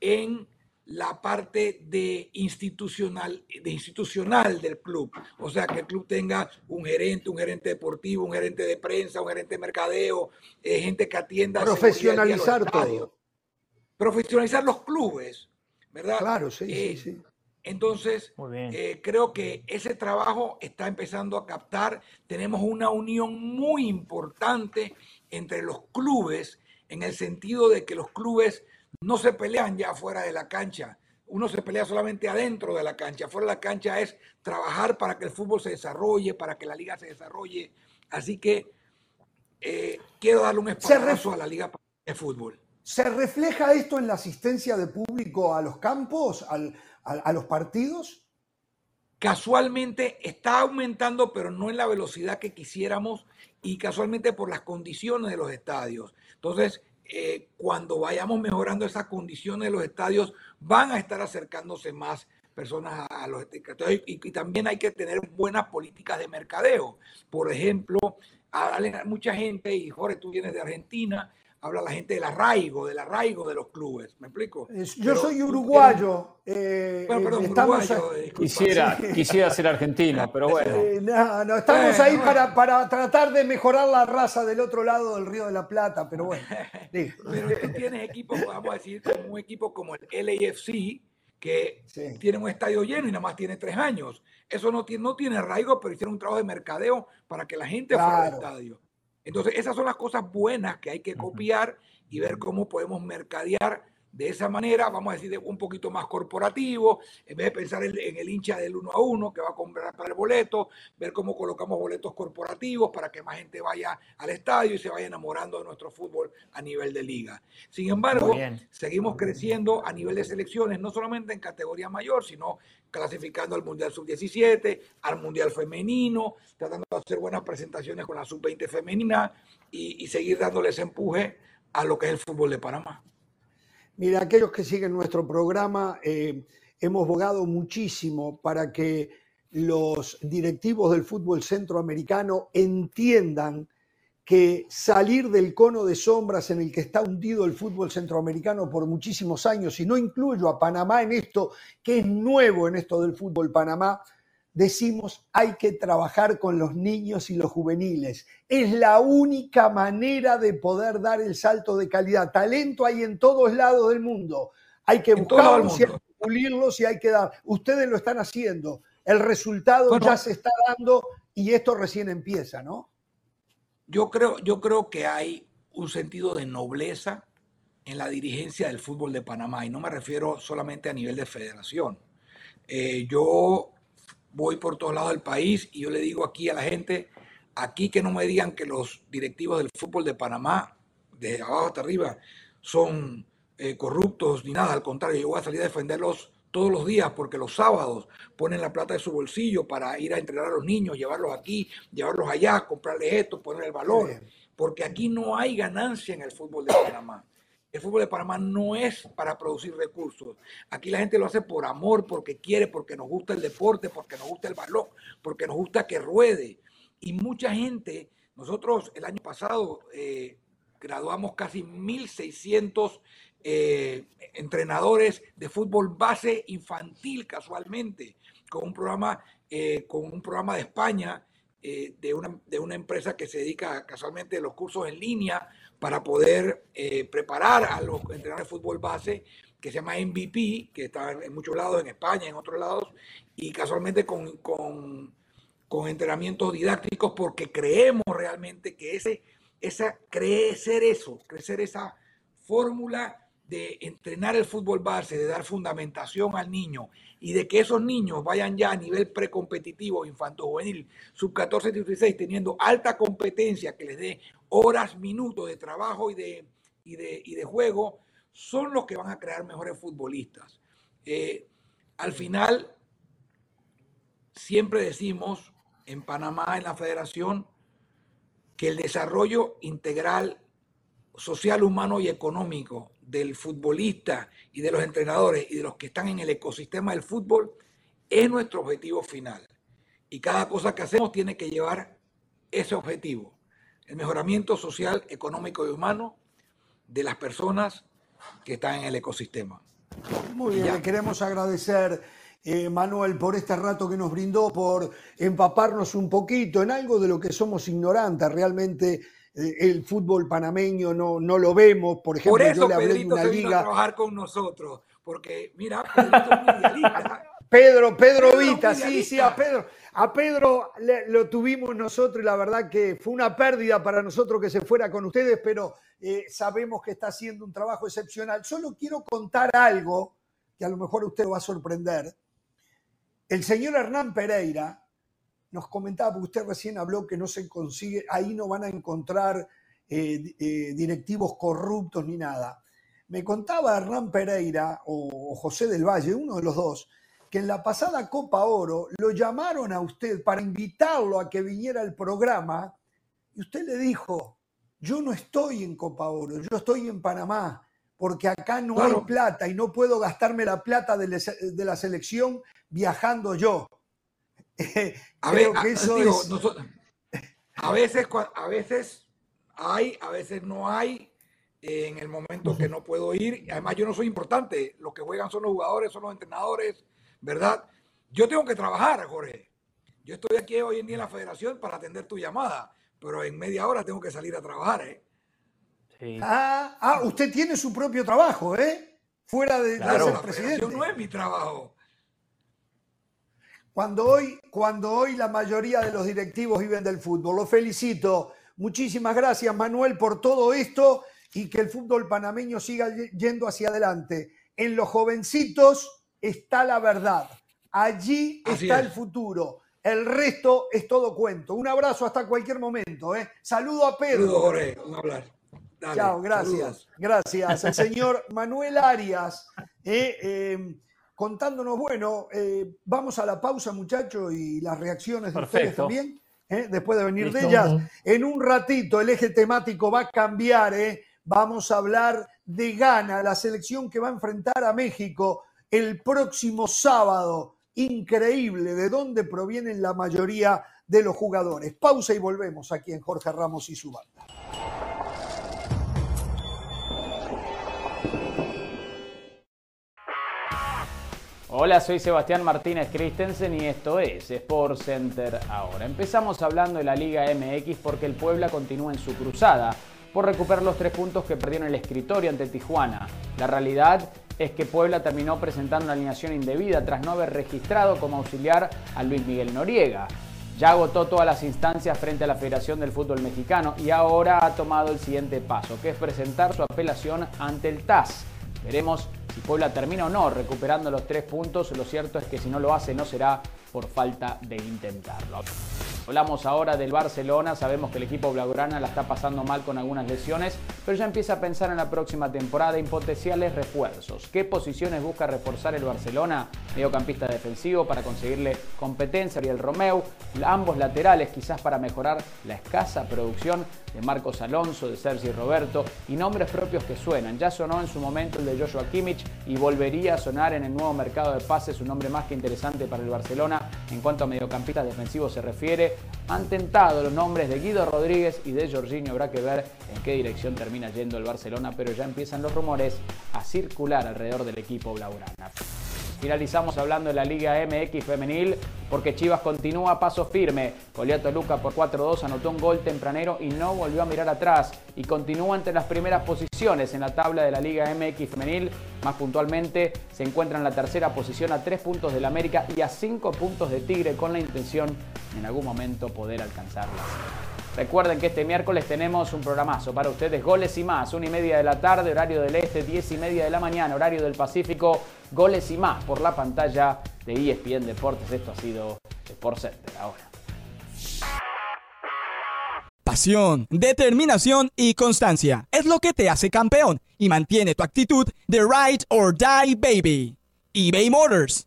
en la parte de institucional, de institucional del club. O sea, que el club tenga un gerente, un gerente deportivo, un gerente de prensa, un gerente de mercadeo, eh, gente que atienda. Profesionalizar todo. Profesionalizar los clubes, ¿verdad? Claro, sí, sí, eh, sí. Entonces, eh, creo que ese trabajo está empezando a captar. Tenemos una unión muy importante entre los clubes, en el sentido de que los clubes no se pelean ya fuera de la cancha. Uno se pelea solamente adentro de la cancha. Fuera de la cancha es trabajar para que el fútbol se desarrolle, para que la liga se desarrolle. Así que eh, quiero darle un espacio a la liga de fútbol. ¿Se refleja esto en la asistencia de público a los campos, a los partidos? Casualmente está aumentando, pero no en la velocidad que quisiéramos y casualmente por las condiciones de los estadios. Entonces, eh, cuando vayamos mejorando esas condiciones de los estadios, van a estar acercándose más personas a, los estadios. Y, también hay que tener buenas políticas de mercadeo. Por ejemplo, a, mucha gente, y Jorge, tú vienes de Argentina, habla la gente del arraigo, del arraigo de los clubes. ¿Me explico? Yo soy uruguayo. Eh, bueno, perdón, uruguayo eh, quisiera, quisiera ser argentino, pero bueno. Eh, no, no, estamos ahí para, para, tratar de mejorar la raza del otro lado del Río de la Plata, pero bueno. pero tú tienes equipos, vamos a decir, como un equipo como el LAFC, que tiene un estadio lleno y nada más tiene tres años. Eso no tiene, no tiene arraigo, pero hicieron un trabajo de mercadeo para que la gente fuera al estadio. Entonces, esas son las cosas buenas que hay que copiar y ver cómo podemos mercadear de esa manera, vamos a decir, un poquito más corporativo, en vez de pensar en, el hincha del uno a uno que va a comprar para el boleto, ver cómo colocamos boletos corporativos para que más gente vaya al estadio y se vaya enamorando de nuestro fútbol a nivel de liga. Sin embargo, seguimos creciendo a nivel de selecciones, no solamente en categoría mayor, sino clasificando al Mundial Sub-17, al Mundial Femenino, tratando de hacer buenas presentaciones con la Sub-20 femenina y, y seguir dándoles empuje a lo que es el fútbol de Panamá. Mira, aquellos que siguen nuestro programa, eh, hemos bogado muchísimo para que los directivos del fútbol centroamericano entiendan que salir del cono de sombras en el que está hundido el fútbol centroamericano por muchísimos años, y no incluyo a Panamá en esto, que es nuevo en esto del fútbol Panamá, decimos hay que trabajar con los niños y los juveniles. Es la única manera de poder dar el salto de calidad. Talento hay en todos lados del mundo. Hay que buscarlos y hay que pulirlos y hay que dar. Ustedes lo están haciendo. El resultado ya se está dando y esto recién empieza, ¿no? Yo creo, yo creo que hay un sentido de nobleza en la dirigencia del fútbol de Panamá y no me refiero solamente a nivel de federación. Eh, yo voy por todos lados del país y yo le digo aquí a la gente, aquí que no me digan que los directivos del fútbol de Panamá, desde abajo hasta arriba, son eh, corruptos ni nada, al contrario, yo voy a salir a defenderlos todos los días porque los sábados ponen la plata de su bolsillo para ir a entrenar a los niños, llevarlos aquí, llevarlos allá, comprarles esto, poner el valor, porque aquí no hay ganancia en el fútbol de Panamá. El fútbol de Panamá no es para producir recursos. Aquí la gente lo hace por amor, porque quiere, porque nos gusta el deporte, porque nos gusta el balón, porque nos gusta que ruede. Y mucha gente, nosotros el año pasado eh, graduamos casi 1.600 eh, entrenadores de fútbol base infantil casualmente, con un programa, eh, con un programa de España de, una, de una empresa que se dedica casualmente a los cursos en línea para poder eh, preparar a los entrenadores de fútbol base, que se llama MVP, que está en muchos lados, en España, en otros lados, y casualmente con, con, con entrenamientos didácticos, porque creemos realmente que ese, esa, crecer eso, crecer esa fórmula de entrenar el fútbol base, de dar fundamentación al niño y de que esos niños vayan ya a nivel precompetitivo, infanto juvenil, sub 14 16, teniendo alta competencia que les dé horas, minutos de trabajo y de, y de, y de juego, son los que van a crear mejores futbolistas. Eh, al final, siempre decimos en Panamá, en la federación, que el desarrollo integral social, humano y económico del futbolista y de los entrenadores y de los que están en el ecosistema del fútbol es nuestro objetivo final. Y cada cosa que hacemos tiene que llevar ese objetivo, el mejoramiento social, económico y humano de las personas que están en el ecosistema. Muy bien, le queremos agradecer, eh, Manuel, por este rato que nos brindó, por empaparnos un poquito en algo de lo que somos ignorantes. Realmente eh, el fútbol panameño no, no lo vemos. Por ejemplo, yo le hablé de una liga. a trabajar con nosotros, porque mira, Pedrito es Pedro, Pedro, Vita, sí, sí, a Pedro. A Pedro lo tuvimos nosotros y la verdad que fue una pérdida para nosotros que se fuera con ustedes, pero eh, sabemos que está haciendo un trabajo excepcional. Solo quiero contar algo que a lo mejor usted va a sorprender. El señor Hernán Pereira nos comentaba, porque usted recién habló que no se consigue, ahí no van a encontrar eh, eh, directivos corruptos ni nada. Me contaba Hernán Pereira o José del Valle, uno de los dos, que en la pasada Copa Oro lo llamaron a usted para invitarlo a que viniera al programa y usted le dijo, yo no estoy en Copa Oro, yo estoy en Panamá, porque acá no hay plata y no puedo gastarme la plata de, la selección viajando yo. a, ver, a veces, a veces hay, a veces no hay, en el momento que no puedo ir. Además, yo no soy importante. Los que juegan son los jugadores, son los entrenadores, ¿verdad? Yo tengo que trabajar, Jorge. Yo estoy aquí hoy en día en la federación para atender tu llamada, pero en media hora tengo que salir a trabajar, ¿eh? Ah, ah, usted tiene su propio trabajo, ¿eh? Fuera de, ser presidente. No es mi trabajo. Cuando hoy, cuando hoy la mayoría de los directivos viven del fútbol. Lo felicito. Muchísimas gracias, Manuel, por todo esto y que el fútbol panameño siga yendo hacia adelante. En los jovencitos está la verdad. Allí está el futuro. El resto es todo cuento. Un abrazo hasta cualquier momento. ¿eh? Saludo a Pedro. Saludo, Jorge. Un abrazo. Chao, gracias. Gracias. El señor Manuel Arias, eh, em, contándonos, bueno, eh, vamos a la pausa, muchachos, y las reacciones de ustedes también, eh, después de venir de ellas. En un ratito el eje temático va a cambiar, vamos a hablar de Ghana, la selección que va a enfrentar a México el próximo sábado. Increíble de dónde provienen la mayoría de los jugadores. Pausa y volvemos aquí en Jorge Ramos y su banda. Hola, soy Sebastián Martínez Christensen y esto es Sport Center ahora. Empezamos hablando de la Liga MX porque el Puebla continúa en su cruzada por recuperar los tres puntos que perdieron el escritorio ante Tijuana. La realidad es que Puebla terminó presentando una alineación indebida tras no haber registrado como auxiliar a Luis Miguel Noriega. Ya agotó todas las instancias frente a la Federación del Fútbol Mexicano y ahora ha tomado el siguiente paso, que es presentar su apelación ante el TAS. Veremos si Puebla termina o no recuperando los tres puntos. Lo cierto es que si no lo hace no será por falta de intentarlo. Hablamos ahora del Barcelona, sabemos que el equipo blaugrana la está pasando mal con algunas lesiones, pero ya empieza a pensar en la próxima temporada en potenciales refuerzos. ¿Qué posiciones busca reforzar el Barcelona? Mediocampista defensivo para conseguirle competencia, Ariel Romeu, ambos laterales quizás para mejorar la escasa producción de Marcos Alonso, de Sergi Roberto y nombres propios que suenan. Ya sonó en su momento el de Joshua Kimmich y volvería a sonar en el nuevo mercado de pases un nombre más que interesante para el Barcelona en cuanto a mediocampistas defensivos se refiere. Han tentado los nombres de Guido Rodríguez y de Jorginho. Habrá que ver en qué dirección termina yendo el Barcelona, pero ya empiezan los rumores a circular alrededor del equipo blaugrana. Finalizamos hablando de la Liga MX femenil porque Chivas continúa a paso firme. Poliato Luca por 4-2 anotó un gol tempranero y no volvió a mirar atrás y continúa entre las primeras posiciones en la tabla de la Liga MX femenil. Más puntualmente se encuentra en la tercera posición a 3 puntos del América y a 5 puntos de Tigre con la intención en algún momento poder alcanzarlas. Recuerden que este miércoles tenemos un programazo para ustedes, goles y más, una y media de la tarde, horario del este, diez y media de la mañana, horario del Pacífico, goles y más por la pantalla de ESPN Deportes. Esto ha sido Sport Center ahora. Pasión, determinación y constancia es lo que te hace campeón y mantiene tu actitud de ride or die baby. eBay Motors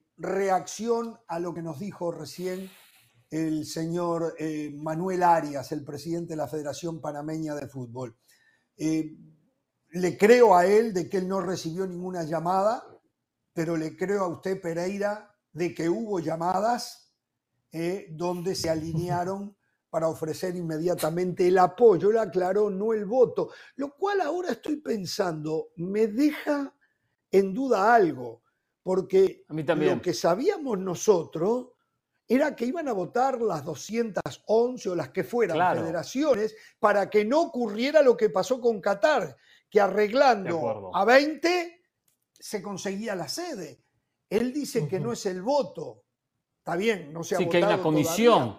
reacción a lo que nos dijo recién el señor eh, Manuel Arias, el presidente de la Federación Panameña de Fútbol. le creo a él de que él no recibió ninguna llamada, pero le creo a usted, Pereira, de que hubo llamadas donde se alinearon para ofrecer inmediatamente el apoyo, le aclaró, no el voto, lo cual ahora estoy pensando, me deja en duda algo, porque lo que sabíamos nosotros era que iban a votar las 211 o las que fueran federaciones para que no ocurriera lo que pasó con Qatar, que arreglando a 20 se conseguía la sede. Él dice que no es el voto. Está bien, no se ha sí, que hay una comisión.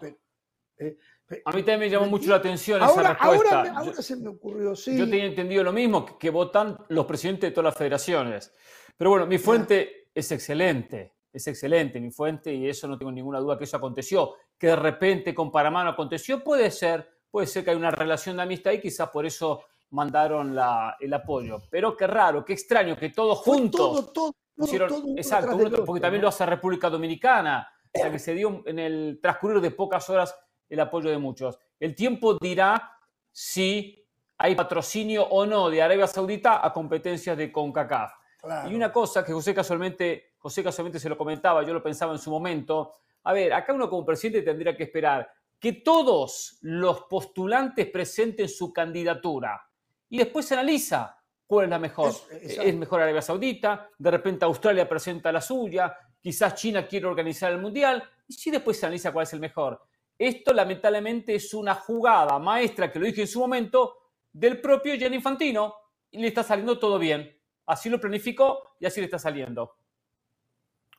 Eh, a mí también me llamó mucho la atención esa respuesta. Ahora, se me ocurrió, sí. Yo tenía entendido lo mismo, que, votan los presidentes de todas las federaciones. Pero bueno, mi fuente es excelente, es excelente mi fuente y eso no tengo ninguna duda que eso aconteció. Que de repente con Panamá no aconteció, puede ser, puede ser que hay una relación de amistad y quizás por eso mandaron el apoyo. Pero qué raro, qué extraño que todos juntos... Todo, exacto, porque también lo hace República Dominicana. O sea, que se dio en el transcurrir de pocas horas el apoyo de muchos. El tiempo dirá si hay patrocinio o no de Arabia Saudita a competencias de CONCACAF. Y una cosa que José casualmente, José casualmente se lo comentaba, yo lo pensaba en su momento. A ver, acá uno como presidente tendría que esperar que todos los postulantes presenten su candidatura y después se analiza cuál es la mejor. Es, es, mejor Arabia Saudita, de repente Australia presenta la suya, quizás China quiere organizar el Mundial, y sí después se analiza cuál es el mejor. Esto lamentablemente es una jugada maestra, que lo dije en su momento, del propio Gianni Infantino y le está saliendo todo bien. Así lo planificó y así le está saliendo.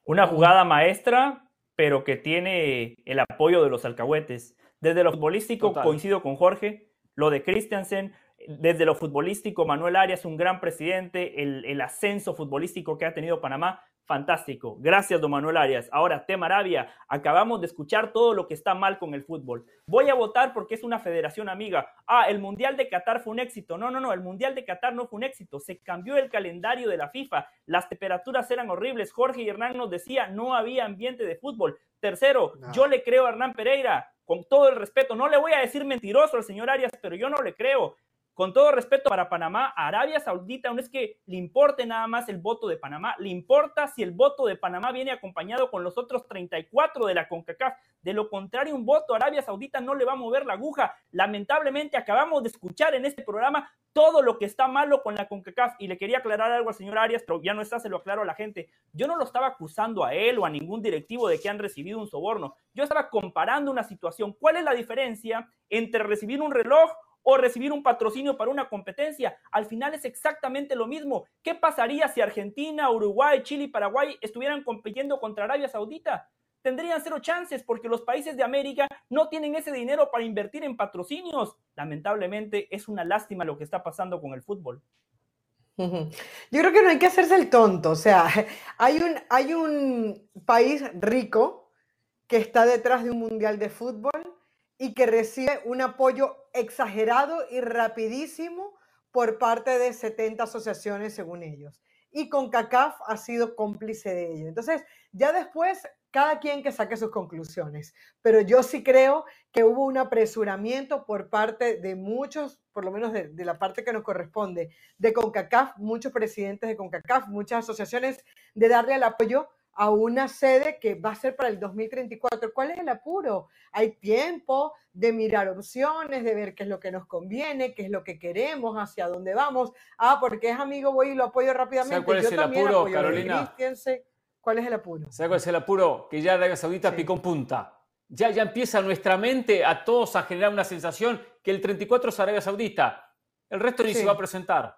Una jugada maestra, pero que tiene el apoyo de los alcahuetes. Desde lo futbolístico coincido con Jorge, lo de Christiansen, desde lo futbolístico, Manuel Arias, un gran presidente, el, el, ascenso futbolístico que ha tenido Panamá, Fantástico. Gracias, don Manuel Arias. Ahora, tema Arabia. Acabamos de escuchar todo lo que está mal con el fútbol. Voy a votar porque es una federación amiga. Ah, el Mundial de Qatar fue un éxito. No, no, no. El Mundial de Qatar no fue un éxito. Se cambió el calendario de la FIFA. Las temperaturas eran horribles. Jorge y Hernán nos decía, no había ambiente de fútbol. Tercero, yo le creo a Hernán Pereira. Con todo el respeto, no le voy a decir mentiroso al señor Arias, pero yo no le creo con todo respeto para Panamá, Arabia Saudita no es que le importe nada más el voto de Panamá, le importa si el voto de Panamá viene acompañado con los otros 34 de la CONCACAF. De lo contrario, un voto a Arabia Saudita no le va a mover la aguja. Lamentablemente, acabamos de escuchar en este programa todo lo que está malo con la CONCACAF. Y le quería aclarar algo al señor Arias, pero ya no está, se lo aclaro a la gente. Yo no lo estaba acusando a él o a ningún directivo de que han recibido un soborno. Yo estaba comparando una situación. ¿Cuál es la diferencia entre recibir un reloj o recibir un patrocinio para una competencia. Al final es exactamente lo mismo. ¿Qué pasaría si Argentina, Uruguay, Chile y Paraguay estuvieran compitiendo contra Arabia Saudita? Tendrían cero chances porque los países de América no tienen ese dinero para invertir en patrocinios. Lamentablemente es una lástima lo que está pasando con el fútbol. Yo creo que no hay que hacerse el tonto. O sea, hay un, hay un país rico que está detrás de un mundial de fútbol y que recibe un apoyo exagerado y rapidísimo por parte de 70 asociaciones según ellos. Y CONCACAF ha sido cómplice de ello. Entonces, ya después, cada quien que saque sus conclusiones. Pero yo sí creo que hubo un apresuramiento por parte de muchos, por lo menos de, de la parte que nos corresponde, de CONCACAF, muchos presidentes de CONCACAF, muchas asociaciones, de darle el apoyo a una sede que va a ser para el 2034. ¿Cuál es el apuro? Hay tiempo de mirar opciones, de ver qué es lo que nos conviene, qué es lo que queremos, hacia dónde vamos. Ah, porque es amigo, voy y lo apoyo rápidamente. cuál es el apuro, Carolina? ¿Cuál es el apuro? ¿Sabes cuál es el apuro? Que ya Arabia Saudita picó en punta. Ya, ya empieza nuestra mente a todos a generar una sensación que el 34 es Arabia Saudita. El resto ni se va a presentar.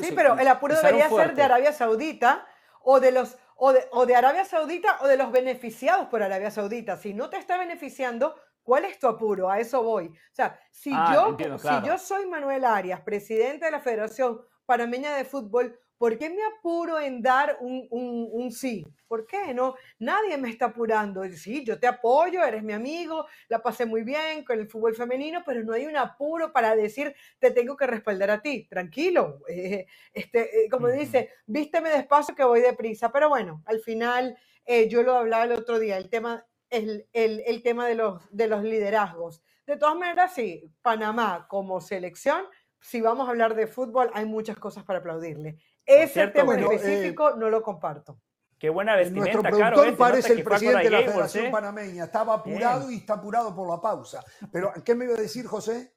sí, pero el apuro debería ser de Arabia Saudita o de los o de, Arabia Saudita o de los beneficiados por Arabia Saudita. Si no te está beneficiando, ¿cuál es tu apuro? A eso voy. O sea, si, ah, yo, si yo soy Manuel Arias, presidente de la Federación Panameña de Fútbol, ¿Por qué me apuro en dar un, un, sí? ¿Por qué? No, nadie me está apurando. Sí, yo te apoyo, eres mi amigo, la pasé muy bien con el fútbol femenino, pero no hay un apuro para decir, te tengo que respaldar a ti. Tranquilo. Eh, este, eh, como dice, vísteme despacio que voy deprisa. Pero bueno, al final, eh, yo lo hablaba el otro día, el tema, el, el, el tema de los, de los liderazgos. De todas maneras, sí, Panamá como selección si vamos a hablar de fútbol, hay muchas cosas para aplaudirle. Ese tema específico no lo comparto. Qué buena vestimenta, Nuestro productor parece el presidente de la Federación ¿eh? Panameña. Estaba apurado y está apurado por la pausa. Pero, ¿qué me iba a decir, José?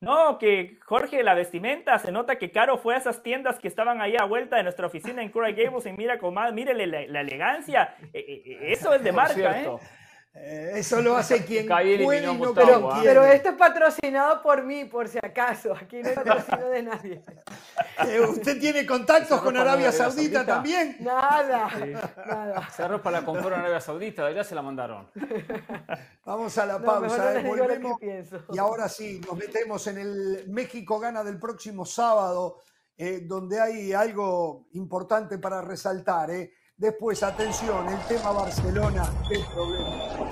No, que Jorge, la vestimenta, se nota que Caro fue a esas tiendas que estaban ahí a vuelta de nuestra oficina en Coral Gables y mira, más, mírele la, elegancia. Eh, eh, eso es de marca, ¿eh? Eh, eso lo hace quien puede y no pero, pero esto es patrocinado por mí, por si acaso. Aquí no hay patrocinio de nadie. Eh, ¿Usted tiene contactos con Arabia, Saudita, también? Nada, nada. Esa ropa la compró en Arabia Saudita, de allá se la mandaron. Vamos a la pausa, eh, volvemos. Y ahora sí, nos metemos en el México gana del próximo sábado, donde hay algo importante para resaltar. ¿eh? Después, atención, el tema Barcelona, el problema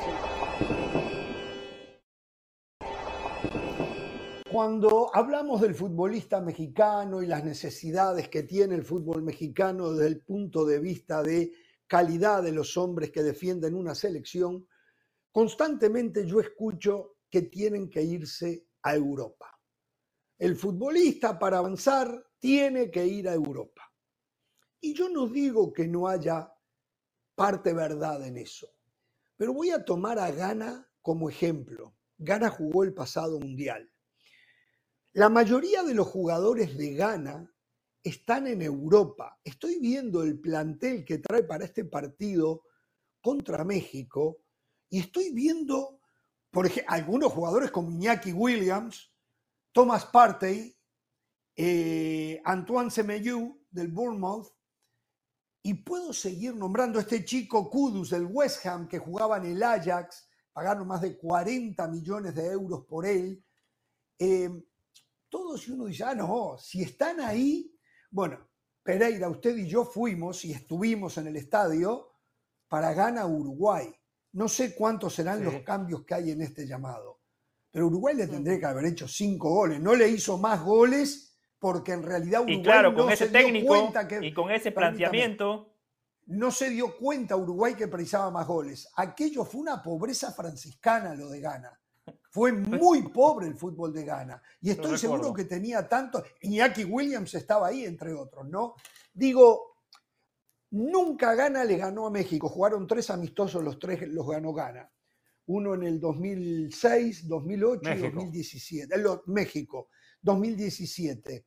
Cuando hablamos del futbolista mexicano y las necesidades que tiene el fútbol mexicano desde el punto de vista de calidad de los hombres que defienden una selección, constantemente yo escucho que tienen que irse a Europa. El futbolista para avanzar tiene que ir a Europa. Y yo no digo que no haya parte verdad en eso, pero voy a tomar a Ghana como ejemplo. Ghana jugó el pasado mundial. La mayoría de los jugadores de Ghana están en Europa. Estoy viendo el plantel que trae para este partido contra México y estoy viendo, por algunos jugadores como Iñaki Williams, Thomas Partey, eh, Antoine Semeyu del Bournemouth, y puedo seguir nombrando a este chico Kudus del West Ham que jugaba en el Ajax, pagaron más de 40 millones de euros por él. Eh, todos y uno dice, ah, no, si están ahí, bueno, Pereira, usted y yo fuimos y estuvimos en el estadio para Gana Uruguay. No sé cuántos serán los cambios que hay en este llamado, pero Uruguay le tendría que haber hecho cinco goles. No le hizo más goles porque en realidad Uruguay y claro, con ese técnico y con ese planteamiento no se dio cuenta Uruguay que precisaba más goles. Aquello fue una pobreza franciscana lo de Ghana. Fue muy pobre el fútbol de Ghana. Y estoy seguro que tenía tanto. Iñaki Williams estaba ahí, entre otros, ¿no? Digo, nunca Ghana le ganó a México. Jugaron tres amistosos, los tres los ganó Ghana. Uno en el 2006, 2008 y 2017. México, 2017.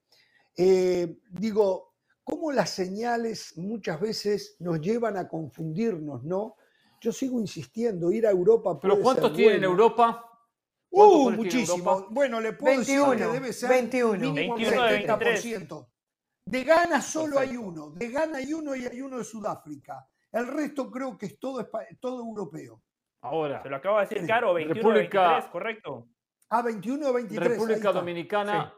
Eh, digo, cómo las señales muchas veces nos llevan a confundirnos, ¿no? Yo sigo insistiendo, ir a Europa. ¿Pero cuántos tienen en Europa? Uh, muchísimo. Bueno, le puedo 21, decir que debe ser 21. 21 de 70%. De Ghana solo hay uno. De Ghana hay uno y hay uno de Sudáfrica. El resto creo que es todo, todo europeo. Ahora. Se lo acaba de decir Caro, 21 República, 23, correcto. Ah, 21 o 23. República Dominicana.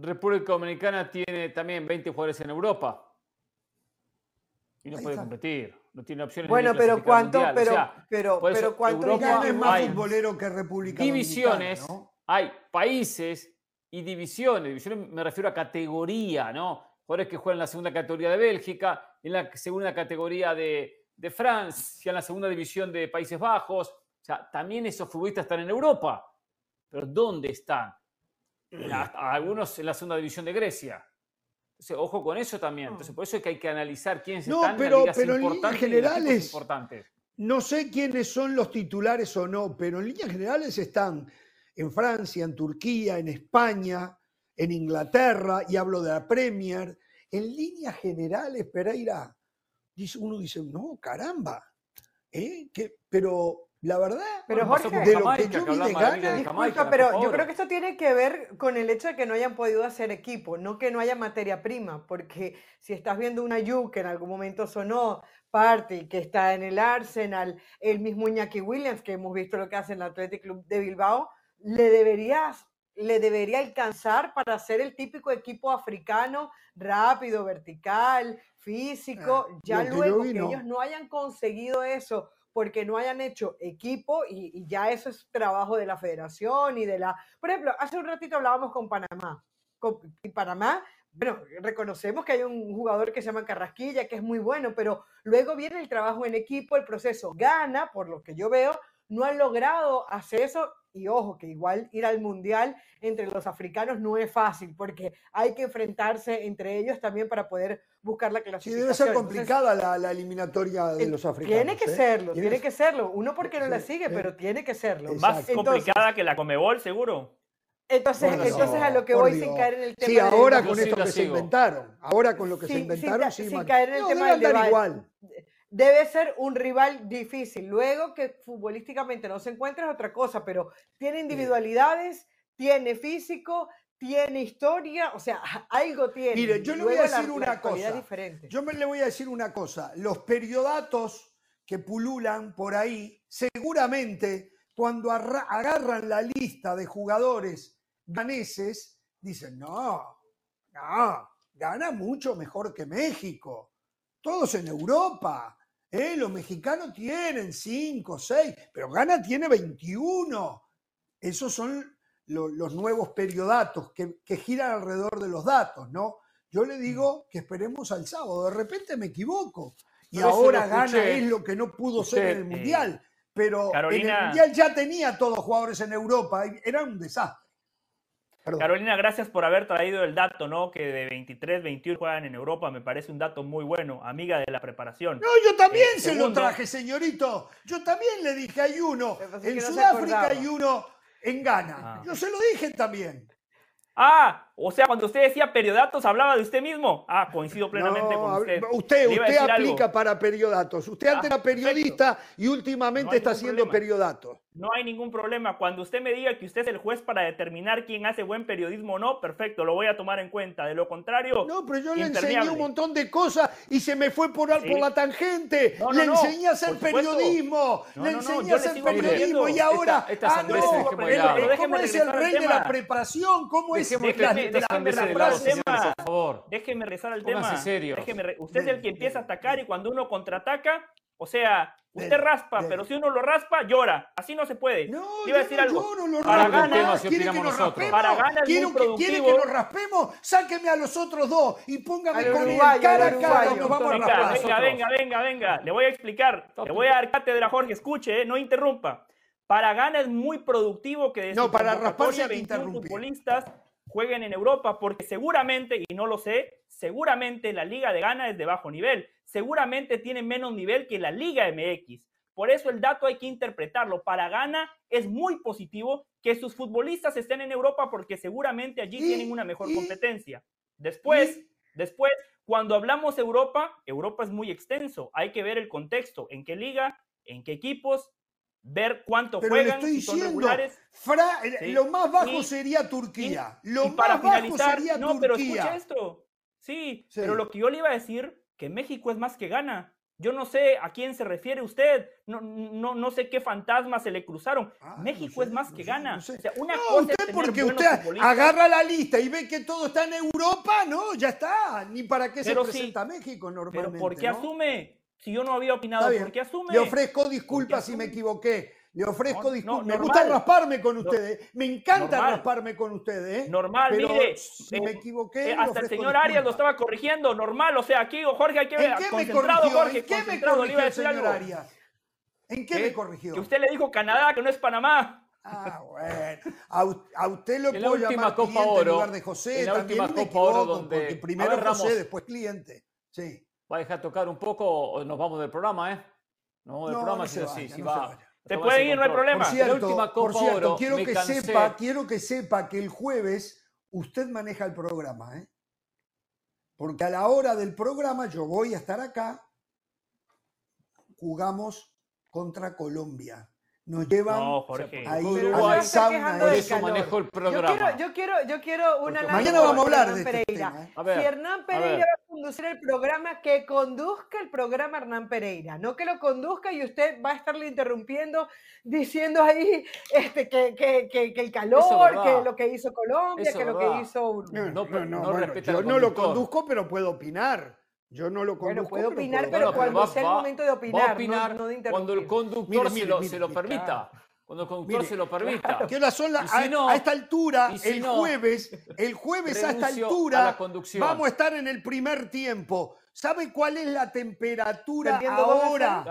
República Dominicana tiene también 20 jugadores en Europa. Y no puede competir. No tiene opciones. Bueno, pero cuánto, pero, pero, pero cuánto Europa es más futbolero que República divisiones, Dominicana, Hay países y divisiones. Divisiones me refiero a categoría, ¿no? Jugadores que juegan en la segunda categoría de Bélgica, en la segunda categoría de, de Francia, en la segunda división de Países Bajos. O sea, también esos futbolistas están en Europa. Pero ¿dónde están? Algunos en la segunda división de Grecia. Entonces, ojo con eso también. Entonces, por eso es que hay que analizar quiénes no, están pero, en las pero en líneas generales, importantes. No sé quiénes son los titulares o no, pero en líneas generales están en Francia, en Turquía, en España, en Inglaterra, y hablo de la Premier. En líneas generales, Pereira, uno dice, no, caramba, ¿eh? pero la verdad, pero Jorge, de lo que yo vi de Gana, pero yo creo que esto tiene que ver con el hecho de que no hayan podido hacer equipo, no que no haya materia prima, porque si estás viendo una Yu que en algún momento sonó, Party, que está en el Arsenal, el mismo Iñaki Williams, que hemos visto lo que hace en el Athletic Club de Bilbao, le deberías le debería alcanzar para ser el típico equipo africano, rápido, vertical, físico. Ah, ya luego que ellos no hayan conseguido eso porque no hayan hecho equipo y, ya eso es trabajo de la federación y de la... Por ejemplo, hace un ratito hablábamos con Panamá. Con, y Panamá bueno, reconocemos que hay un jugador que se llama Carrasquilla, que es muy bueno, pero luego viene el trabajo en equipo, el proceso. Gana, por lo que yo veo, no han logrado hacer eso. Y ojo, que igual ir al mundial entre los africanos no es fácil, porque hay que enfrentarse entre ellos también para poder buscar la clasificación. Sí, debe ser complicada la, eliminatoria de los africanos. Tiene que ¿eh? serlo, tiene que serlo. Uno porque no la sigue, pero tiene que serlo. Más complicada que la Comebol, seguro. Entonces, entonces a lo que voy sin caer en el tema. Sí, ahora con esto que se inventaron. Ahora con lo que se inventaron, sí, sin, caer en el tema del igual. Debe ser un rival difícil. Luego que futbolísticamente no se encuentra es otra cosa, pero tiene individualidades, tiene físico, tiene historia, o sea, algo tiene. Mire, yo le voy a decir una cosa. Yo me le voy a decir una cosa. Los periodatos que pululan por ahí, seguramente cuando agarran la lista de jugadores ganeses dicen, no, no, gana mucho mejor que México. Todos en Europa. ¿eh? Los mexicanos tienen 5, 6, pero Gana tiene 21. Esos son los nuevos periodatos que, giran alrededor de los datos, ¿no? Yo le digo mm. que esperemos al sábado. De repente me equivoco. Y ahora Gana es lo que no pudo ser en el Mundial. Pero en el Mundial ya tenía todos jugadores en Europa. Era un desastre. Carolina, gracias por haber traído el dato, ¿no? Que de 23, 21 juegan en Europa, me parece un dato muy bueno, amiga de la preparación. No, yo también eh, se lo traje, señorito. Yo también le dije, hay uno en Sudáfrica, hay uno en Ghana. Ah. Yo se lo dije también. Ah, o sea, cuando usted decía periodatos, hablaba de usted mismo. Ah, coincido plenamente con usted. Usted, usted aplica para periodatos. Usted antes ah, era periodista y últimamente está haciendo periodatos. No hay ningún problema. Cuando usted me diga que usted es el juez para determinar quién hace buen periodismo o no, perfecto, lo voy a tomar en cuenta. De lo contrario. No, pero yo le enseñé un montón de cosas y se me fue por, por la tangente. le enseñé a hacer periodismo. le enseñé a hacer periodismo y ahora. Esta, ah, no, ¿Cómo es el rey de la preparación? ¿Cómo es déjeme, la, déjeme regresar al tema. Por favor. Déjeme regresar al tema. Serio. usted es el que empieza a atacar y cuando uno contraataca, o sea, Usted raspa, pero si uno lo raspa, llora. Así no se puede. No, Iba a decir algo. Lloro, lo para ganar, quiere que nos raspemos. Para ganar quiere, que, quiere que nos raspemos. Sáqueme a los otros dos y póngame con el cara a cara. Nos vamos venga, a raspar. Venga, venga, venga, venga. Le voy a explicar. Le voy a dar cátedra, Jorge. Escuche, eh, no interrumpa. Para ganar es muy productivo que de no, para rasparse 21 futbolistas jueguen en Europa, porque seguramente, y no lo sé, seguramente la Liga de Ghana es de bajo nivel, seguramente tiene menos nivel que la Liga MX. Por eso el dato hay que interpretarlo. Para Ghana es muy positivo que sus futbolistas estén en Europa porque seguramente allí tienen una mejor competencia. Después, después, cuando hablamos Europa, Europa es muy extenso. Hay que ver el contexto, en qué liga, en qué equipos, ver cuánto juegan, si son regulares. Lo más bajo sería Turquía. lo más bajo sería no, pero escucha esto. Sí, pero lo que yo le iba a decir, que México es más que gana. Yo no sé a quién se refiere usted, no, no, no sé qué fantasmas se le cruzaron. Ah, México es más que gana. una usted porque usted agarra la lista y ve que todo está en Europa, no, ya está. Ni para qué se presenta México normalmente. Pero ¿por qué asume? Si yo no había opinado, ¿por qué asume? Le ofrezco disculpas si me equivoqué. Le ofrezco disculpas. me gusta rasparme con ustedes. me encanta rasparme con ustedes. Normal, mire. Si me eh, equivoqué. Eh, hasta el señor Arias lo estaba corrigiendo. Normal, o sea, aquí, Jorge, hay que ver. ¿En qué me corrigió? Jorge, ¿En qué me corrigió el señor Arias? ¿En qué, me corrigió? Que usted le dijo Canadá, que no es Panamá. Ah, bueno. A, usted lo puedo llamar Copa cliente Oro, en lugar de José. En la También última Copa Oro donde... primero José, después cliente. Sí. ¿Va a dejar tocar un poco o nos vamos del programa, eh? No, del programa sí, sí, sí va. Se puede ir, no hay problema. Por cierto, por cierto quiero, que sepa, quiero que sepa que el jueves usted maneja el programa, ¿eh? Porque a la hora del programa yo voy a estar acá, jugamos contra Colombia. Nos llevan a ir al sauna. Por eso manejo el programa. Yo quiero, yo quiero, yo quiero una Mañana vamos a hablar de este. Tema, ¿eh? Si Hernán Pereira conducir el programa, que conduzca el programa Hernán Pereira, no que lo conduzca y usted va a estarle interrumpiendo diciendo ahí este, que, que, que, el calor, que lo que hizo Colombia, que lo que hizo Uruguay. No, no, no, yo no lo conduzco, pero puedo opinar. Yo no lo conduzco. Bueno, puedo opinar, pero, cuando sea el momento de opinar, no, de Cuando el conductor se, lo, se lo permita. Cuando el conductor se lo permita. ¿Qué hora son las, a, esta altura, el jueves, el jueves a esta altura, vamos a estar en el primer tiempo. ¿Sabe cuál es la temperatura ahora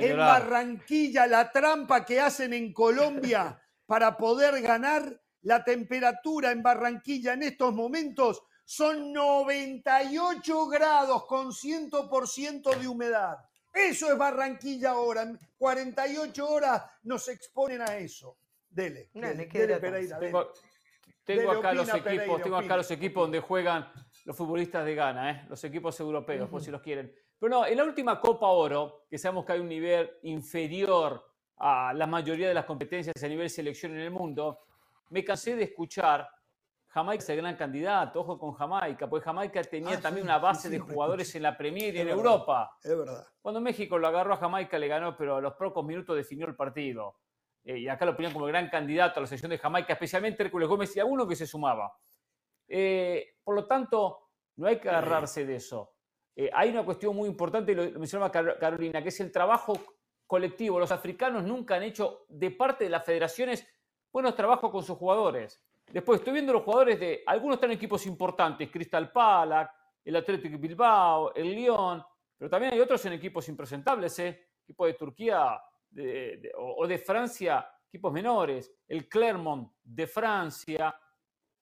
en Barranquilla? La trampa que hacen en Colombia para poder ganar la temperatura en Barranquilla en estos momentos son 98 grados con 100% de humedad. Eso es Barranquilla ahora. En 48 horas nos exponen a eso. Dele. tengo, acá los equipos, tengo acá los equipos donde juegan los futbolistas de Ghana, ¿eh? los equipos europeos, por si los quieren. Pero no, en la última Copa Oro, que sabemos que hay un nivel inferior a la mayoría de las competencias a nivel selección en el mundo, me cansé de escuchar Jamaica es el gran candidato, ojo con Jamaica, porque Jamaica tenía ah, también una base de jugadores en la Premier y en Europa. Es verdad. Cuando México lo agarró a Jamaica, le ganó, pero a los pocos minutos definió el partido. Eh, y acá lo ponían como el gran candidato a la selección de Jamaica, especialmente Hércules Gómez y alguno que se sumaba. Eh, por lo tanto, no hay que agarrarse de eso. Eh, hay una cuestión muy importante, y lo mencionaba Carolina, que es el trabajo colectivo. Los africanos nunca han hecho de parte de las federaciones buenos trabajos con sus jugadores. Después estoy viendo los jugadores de. Algunos están en equipos importantes, Crystal Palace, el Athletic Bilbao, el Lyon, pero también hay otros en equipos impresentables, ¿eh? Equipo de Turquía o, de Francia, equipos menores, el Clermont de Francia,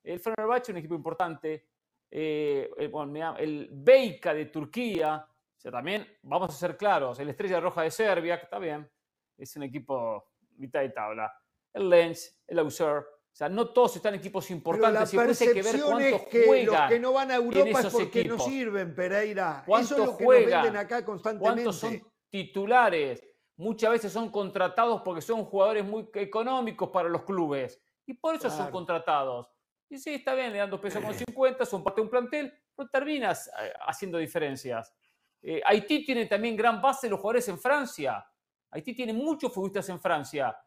el Fenerbahce, un equipo importante, eh, el, el Beika de Turquía, o sea, también, vamos a ser claros, el Estrella Roja de Serbia, que está bien, es un equipo mitad de tabla, el Lens, el Auxerre, sea, no todos están en equipos importantes. Pero la percepción que ver cuántos es que juegan los que no van a Europa es porque no sirven, Pereira. Eso es lo que juegan? venden acá constantemente. ¿Cuántos son titulares? Muchas veces son contratados porque son jugadores muy económicos para los clubes. Y por eso son contratados. Y sí, está bien, le dan dos pesos con 50, son parte de un plantel, pero terminas eh, haciendo diferencias. Eh, Haití tiene también gran base de los jugadores en Francia. Haití tiene muchos futbolistas en Francia.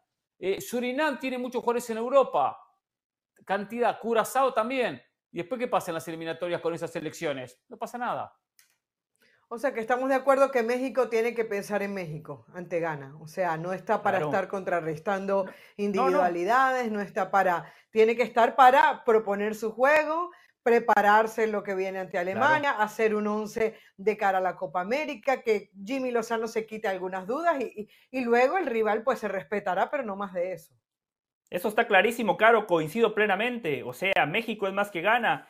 Eh, Surinam tiene muchos jugadores en Europa. Cantidad. Curazao también. ¿Y después qué pasa en las eliminatorias con esas selecciones? No pasa nada. O sea que estamos de acuerdo que México tiene que pensar en México ante Ghana. O sea, no está para estar contrarrestando individualidades, no, está para, tiene que estar para proponer su juego, prepararse lo que viene ante Alemania, hacer un once de cara a la Copa América, que Jimmy Lozano se quite algunas dudas y, luego el rival pues se respetará, pero no más de eso. Eso está clarísimo, Caro, coincido plenamente. O sea, México es más que gana.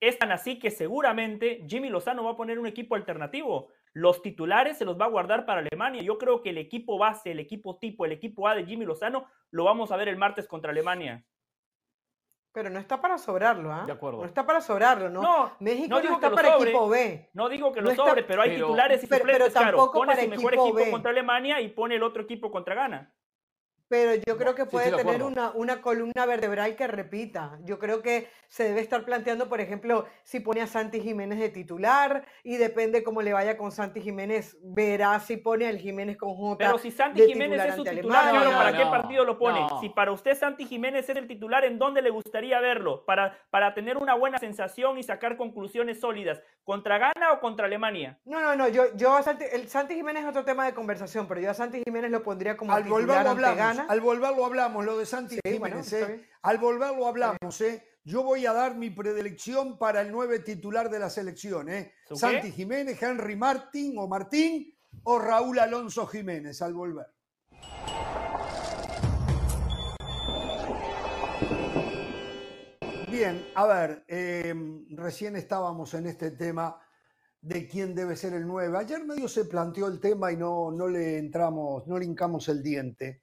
Es tan así que seguramente Jimmy Lozano va a poner un equipo alternativo. Los titulares se los va a guardar para Alemania. Yo creo que el equipo base, el equipo tipo, el equipo A de Jimmy Lozano lo vamos a ver el martes contra Alemania. Pero no está para sobrarlo, ¿ah? De acuerdo. No está para sobrarlo, ¿no? No, México no, está para equipo B. No digo que lo sobre, pero hay titulares y suplentes, pero, tampoco Pone su mejor equipo contra Alemania y pone el otro equipo contra Ghana pero yo creo que puede tener una, una, columna vertebral que repita. Yo creo que se debe estar planteando, por ejemplo, si pone a Santi Jiménez de titular y depende cómo le vaya con Santi Jiménez, verá si pone al Jiménez con J. Pero si Santi Jiménez es su titular, ¿para qué partido lo pone? Si para usted Santi Jiménez es el titular, ¿en dónde le gustaría verlo? Para, para tener una buena sensación y sacar conclusiones sólidas. ¿Contra Ghana o contra Alemania? No, no, no. Yo, yo Santi, el Santi Jiménez es otro tema de conversación, pero yo a Santi Jiménez lo pondría como Al titular ante Ghana al volverlo hablamos, lo de Santi Jiménez. ¿eh? Al volverlo hablamos. ¿eh? Yo voy a dar mi predilección para el nueve titular de la selección. ¿eh? Santi Jiménez, Henry Martín o Martín o Raúl Alonso Jiménez al volver. Bien, a ver, em, recién estábamos en este tema de quién debe ser el 9. Ayer medio se planteó el tema y no, no le entramos, no le hincamos el diente.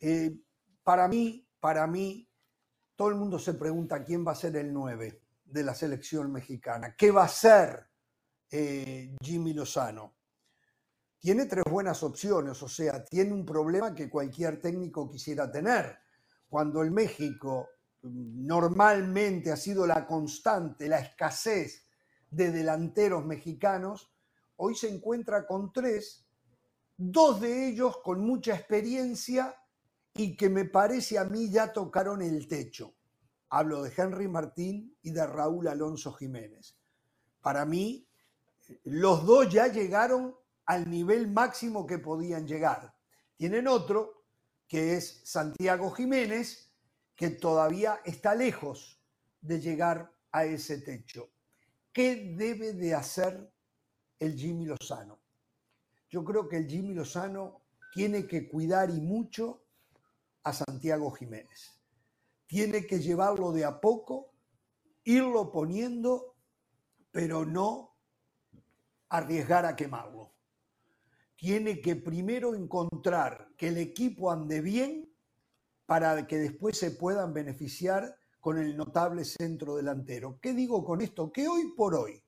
Eh, para mí, para mí, todo el mundo se pregunta quién va a ser el 9 de la selección mexicana. ¿Qué va a ser eh, Jimmy Lozano? Tiene tres buenas opciones, o sea, tiene un problema que cualquier técnico quisiera tener. Cuando el México mm, normalmente ha sido la constante, la escasez de delanteros mexicanos, hoy se encuentra con tres, dos de ellos con mucha experiencia y que me parece a mí ya tocaron el techo. Hablo de Henry Martín y de Raúl Alonso Jiménez. Para mí, los dos ya llegaron al nivel máximo que podían llegar. Tienen otro, que es Santiago Jiménez, que todavía está lejos de llegar a ese techo. ¿Qué debe de hacer el Jimmy Lozano? Yo creo que el Jimmy Lozano tiene que cuidar y mucho a Santiago Jiménez. Tiene que llevarlo de a poco, irlo poniendo, pero no arriesgar a quemarlo. Tiene que primero encontrar que el equipo ande bien para que después se puedan beneficiar con el notable centro delantero. ¿Qué digo con esto? Que hoy por hoy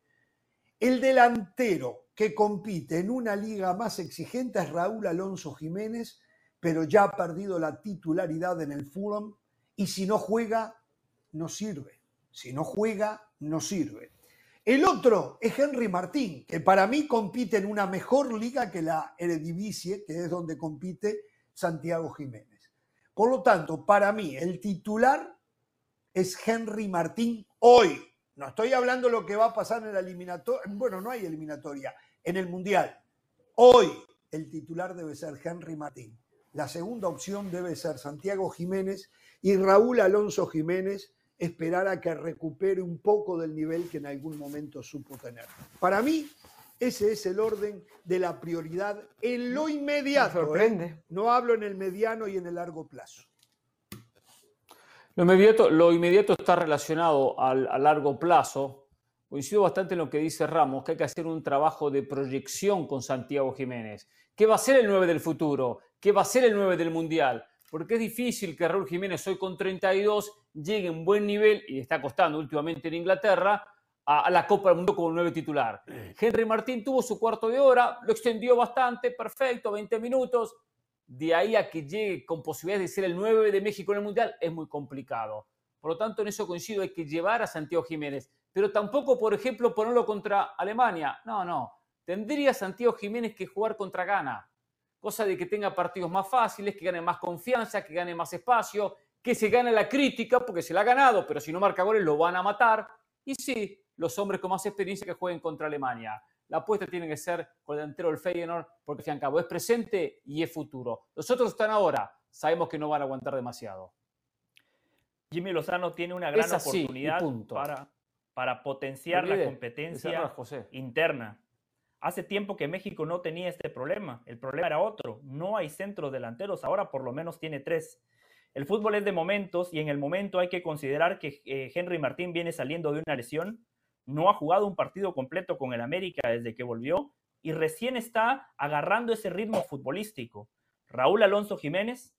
el delantero que compite en una liga más exigente es Raúl Alonso Jiménez, pero ya ha perdido la titularidad en el Fulham y si no juega, no sirve. Si no juega, no sirve. El otro es Henry Martín, que para mí compite en una mejor liga que la Eredivisie, que es donde compite Santiago Jiménez. Por lo tanto, para mí el titular es Henry Martín hoy. No estoy hablando de lo que va a pasar en la eliminatoria. Bueno, no hay eliminatoria. En el Mundial. Hoy el titular debe ser Henry Martín. La segunda opción debe ser Santiago Jiménez y Raúl Alonso Jiménez esperar a que recupere un poco del nivel que en algún momento supo tener. Para mí, ese es el orden de la prioridad en lo inmediato. ¿eh? No hablo en el mediano y en el largo plazo. Lo inmediato, lo inmediato está relacionado al, a largo plazo. Coincido bastante en lo que dice Ramos, que hay que hacer un trabajo de proyección con Santiago Jiménez. ¿Qué va a ser el 9 del futuro? ¿Qué va a ser el 9 del Mundial? Porque es difícil que Raúl Jiménez hoy con 32 llegue en buen nivel, y está costando últimamente en Inglaterra, a, la Copa del Mundo como 9 titular. Henry Martín tuvo su cuarto de hora, lo extendió bastante, perfecto, 20 minutos, de ahí a que llegue con posibilidades de ser el 9 de México en el Mundial es muy complicado. Por lo tanto, en eso coincido, hay que llevar a Santiago Jiménez, pero tampoco, por ejemplo, ponerlo contra Alemania. No, no. Tendría Santiago Jiménez que jugar contra Ghana, cosa de que tenga partidos más fáciles, que gane más confianza, que gane más espacio, que se gane la crítica, porque se la ha ganado, pero si no marca goles lo van a matar. Y sí, los hombres con más experiencia que jueguen contra Alemania la apuesta tiene que ser con el delantero del Feyenoord, porque al cabo es presente y es futuro. Los otros están ahora, sabemos que no van a aguantar demasiado. Jimmy Lozano tiene una gran oportunidad para, para potenciar la competencia interna. Hace tiempo que México no tenía este problema. El problema era otro. No hay centros delanteros. Ahora por lo menos tiene tres. El fútbol es de momentos y en el momento hay que considerar que eh, Henry Martín viene saliendo de una lesión no ha jugado un partido completo con el América desde que volvió y recién está agarrando ese ritmo futbolístico. Raúl Alonso Jiménez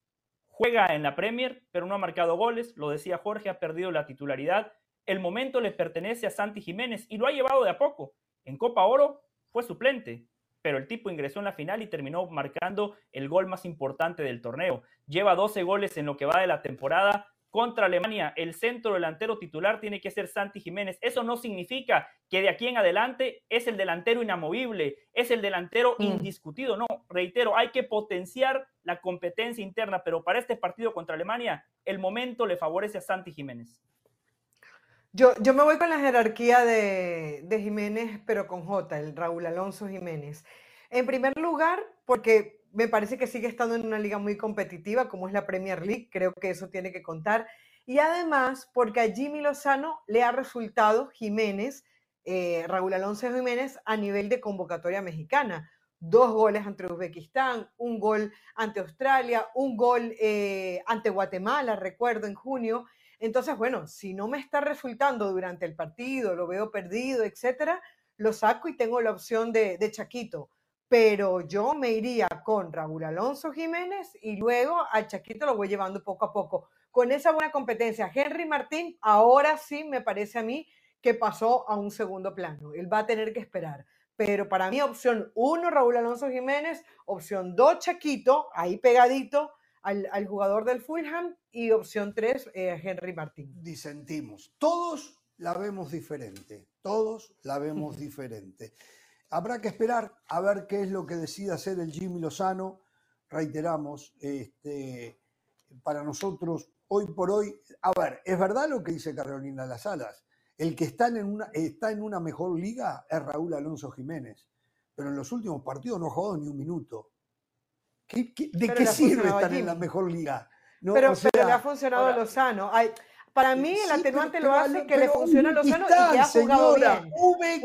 juega en la Premier, pero no ha marcado goles, lo decía Jorge, ha perdido la titularidad. El momento le pertenece a Santi Jiménez y lo ha llevado de a poco. En Copa Oro fue suplente, pero el tipo ingresó en la final y terminó marcando el gol más importante del torneo. Lleva 12 goles en lo que va de la temporada contra Alemania, el centro delantero titular tiene que ser Santi Jiménez. Eso no significa que de aquí en adelante es el delantero inamovible, es el delantero mm. indiscutido. No, reitero, hay que potenciar la competencia interna, pero para este partido contra Alemania, el momento le favorece a Santi Jiménez. Yo, yo me voy con la jerarquía de, Jiménez, pero con J, el Raúl Alonso Jiménez. En primer lugar, porque me parece que sigue estando en una liga muy competitiva como es la Premier League, creo que eso tiene que contar. Y además, porque a Jimmy Lozano le ha resultado Jiménez, eh, Raúl Alonso Jiménez, a nivel de convocatoria mexicana. Dos goles ante Uzbekistán, un gol ante Australia, un gol eh, ante Guatemala, recuerdo, en junio. Entonces, bueno, si no me está resultando durante el partido, lo veo perdido, etcétera, lo saco y tengo la opción de, de Chaquito pero yo me iría con Raúl Alonso Jiménez y luego al Chaquito lo voy llevando poco a poco. Con esa buena competencia, Henry Martín ahora sí me parece a mí que pasó a un segundo plano. Él va a tener que esperar. Pero para mí, opción uno, Raúl Alonso Jiménez, opción dos, Chaquito, ahí pegadito al, jugador del Fulham, y opción tres, eh, Henry Martín. Disentimos. Todos la vemos diferente. Todos la vemos diferente. Habrá que esperar a ver qué es lo que decide hacer el Jimmy Lozano. Reiteramos, este, para nosotros, hoy por hoy, a ver, es verdad lo que dice Carolina Las Alas. El que está en, una, está en una mejor liga es Raúl Alonso Jiménez, pero en los últimos partidos no ha jugado ni un minuto. De qué sirve estar en la mejor liga? pero, le ha funcionado a Lozano. Hay, para mí el atenuante lo hace que le funciona a Lozano y que ha jugado señora,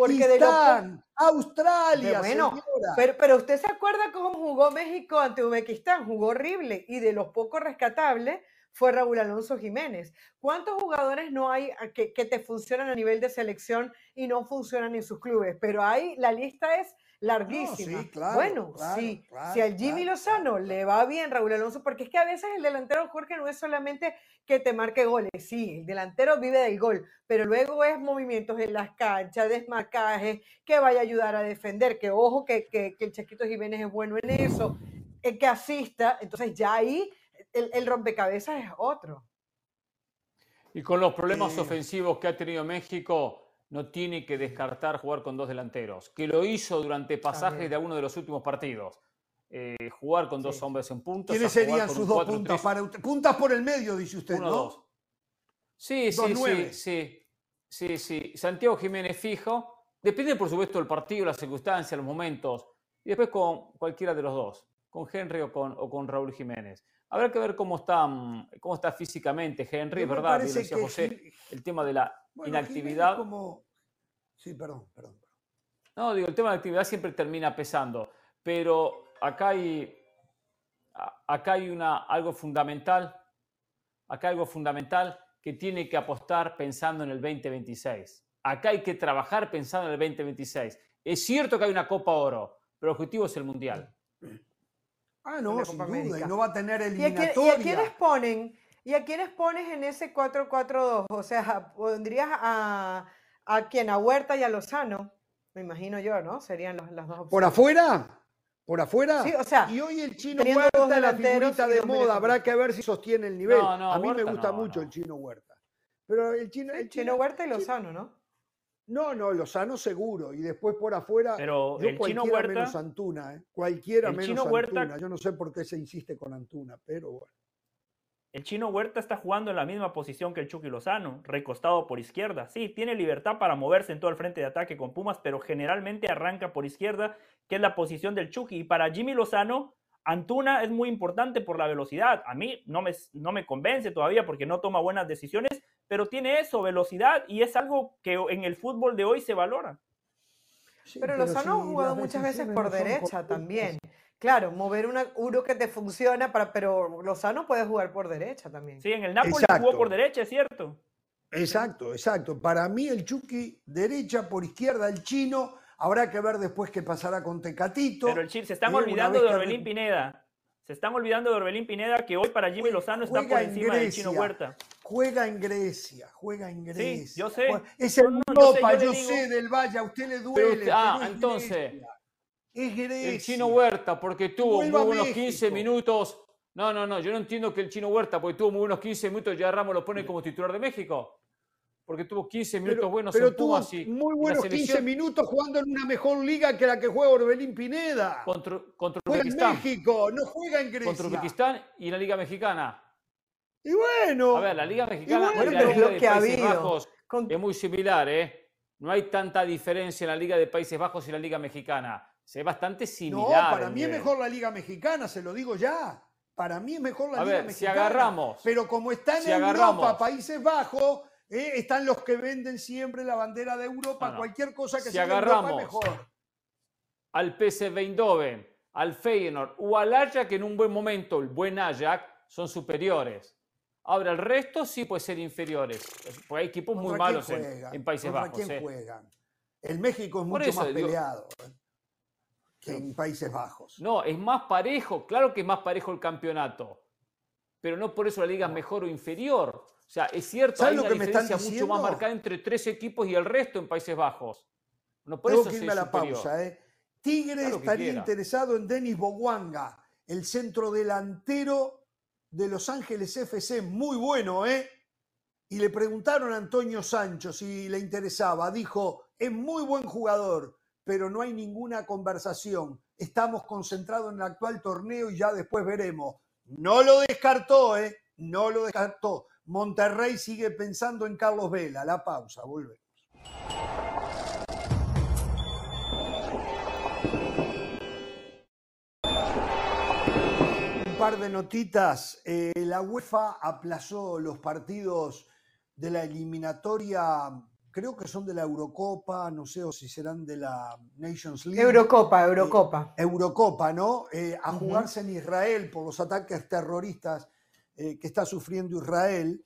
bien. De Australia, bueno, pero, pero, usted se acuerda cómo jugó México ante Uzbekistán, jugó horrible y de los pocos rescatables fue Raúl Alonso Jiménez. ¿Cuántos jugadores no hay que, que, te funcionan a nivel de selección y no funcionan en sus clubes? Pero ahí la lista es larguísima. bueno, sí, si al Jimmy Lozano le va bien Raúl Alonso, porque es que a veces el delantero Jorge no es solamente que te marque goles, sí, el delantero vive del gol, pero luego es movimientos en las canchas, desmarcajes, que vaya a ayudar a defender, que ojo que, que, el Chaquito Jiménez es bueno en eso, que asista, entonces ya ahí el, el rompecabezas es otro. Y con los problemas ofensivos que ha tenido México, no tiene que descartar jugar con dos delanteros, que lo hizo durante pasajes de alguno de los últimos partidos. Eh, jugar con dos hombres en puntos. ¿Quiénes serían sus dos puntas? Para, puntas por el medio, dice usted, uno, ¿no? Dos. Sí, sí, sí, sí, sí, sí. Santiago Jiménez fijo. Depende, por supuesto, del partido, las circunstancias, los momentos. Y después con cualquiera de los dos, con Henry o con, o con Raúl Jiménez. Habrá que ver cómo está, mm, cómo está físicamente Henry, ¿verdad? decía José, el tema de la inactividad. Como... Sí, perdón, perdón. No, digo, el tema de la actividad siempre termina pesando, pero acá hay, acá hay una, algo fundamental, acá hay algo fundamental que tiene que apostar pensando en el 2026. Acá hay que trabajar pensando en el 2026. Es cierto que hay una Copa Oro, pero el objetivo es el Mundial. Ah, no, sin duda, y no va a tener eliminatoria. ¿Y a, quiénes ponen? ¿Y a quiénes pones en ese 4-4-2? O sea, pondrías a, a quién, a Huerta y a Lozano, me imagino yo, ¿no? Serían las dos opciones. ¿Por afuera? ¿Por afuera? Sí, o sea, y hoy el chino Huerta, la figurita de moda, habrá que ver si sostiene el nivel. a mí me gusta mucho el chino Huerta. Pero el chino, el chino, Huerta y Lozano, ¿no? No, no, Lozano seguro. Y después por afuera, pero el chino Huerta, menos Antuna, ¿eh? Cualquiera menos chino Antuna. Yo no sé por qué se insiste con Antuna, pero bueno. El chino Huerta está jugando en la misma posición que el Chucky Lozano, recostado por izquierda. Sí, tiene libertad para moverse en todo el frente de ataque con Pumas, pero generalmente arranca por izquierda, que es la posición del Chucky. Y para Jimmy Lozano, Antuna es muy importante por la velocidad. A mí no me, no me convence todavía porque no toma buenas decisiones, pero tiene eso, velocidad, y es algo que en el fútbol de hoy se valora. pero, Lozano ha jugado muchas veces por derecha también. Claro, mover una, uno que te funciona, para, pero Lozano puede jugar por derecha también. Sí, en el Napoli jugó por derecha, es cierto. Exacto, exacto. Para mí el Chucky derecha, por izquierda el chino. Habrá que ver después qué pasará con Tecatito. Pero el se están olvidando de Orbelín Pineda. Se están olvidando de Orbelín Pineda, que hoy para Jimmy Lozano está por encima del chino Huerta. Juega en Grecia, juega en Grecia. Sí, yo sé. Es el Europa, yo, sé, del Valle, a usted le duele. ah, entonces. El chino Huerta, porque tuvo muy buenos 15 minutos. No, no, no, yo no entiendo que el chino Huerta, porque tuvo muy buenos 15 minutos, ya Ramos lo pone como titular de México. Porque tuvo 15 minutos buenos pero en tuvo muy buenos 15 minutos jugando en una mejor liga que la que juega Orbelín Pineda. Contra, contra juega en México, no juega en Grecia. Contra Uzbekistán y la Liga Mexicana. Y bueno. A ver, la Liga Mexicana y, la Liga de Países Bajos es muy similar, ¿eh? No hay tanta diferencia en la Liga de Países Bajos y la Liga Mexicana se ve bastante similar. No, para mí es mejor la Liga Mexicana, se lo digo ya. Para mí es mejor la Liga Mexicana. Si agarramos. Pero como está en Europa, Países Bajos, eh, están los que venden siempre la bandera de Europa, cualquier cosa que si sea agarramos mejor. Al PSV Eindhoven, al Feyenoord o al Ajax, que en un buen momento, el buen Ajax, son superiores. Ahora, el resto sí puede ser inferiores. Porque hay equipos muy malos en, Países Bajos. quién eh. juegan? El México es mucho más peleado. Eh en Países Bajos. No, es más parejo, claro que es más parejo el campeonato, pero no por eso la liga es mejor o inferior. O sea, es cierto, hay una diferencia mucho más marcada entre tres equipos y el resto en Países Bajos. No por eso que irme a la pausa. ¿eh? Tigre estaría interesado en Denis Bogwanga, el centro delantero de Los Ángeles FC, muy bueno, ¿eh? y le preguntaron a Antonio Sancho si le interesaba. Dijo, es muy buen jugador, pero no hay ninguna conversación. Estamos concentrados en el actual torneo y ya después veremos. No lo descartó, ¿eh? No lo descartó. Monterrey sigue pensando en Carlos Vela. La pausa, volvemos. Par de notitas. Eh, la UEFA aplazó los partidos de la eliminatoria, creo que son de la Eurocopa, no sé o si serán de la Nations League. Eurocopa, Eurocopa. Eurocopa, ¿no? Eh, a jugarse en Israel por los ataques terroristas eh, que está sufriendo Israel.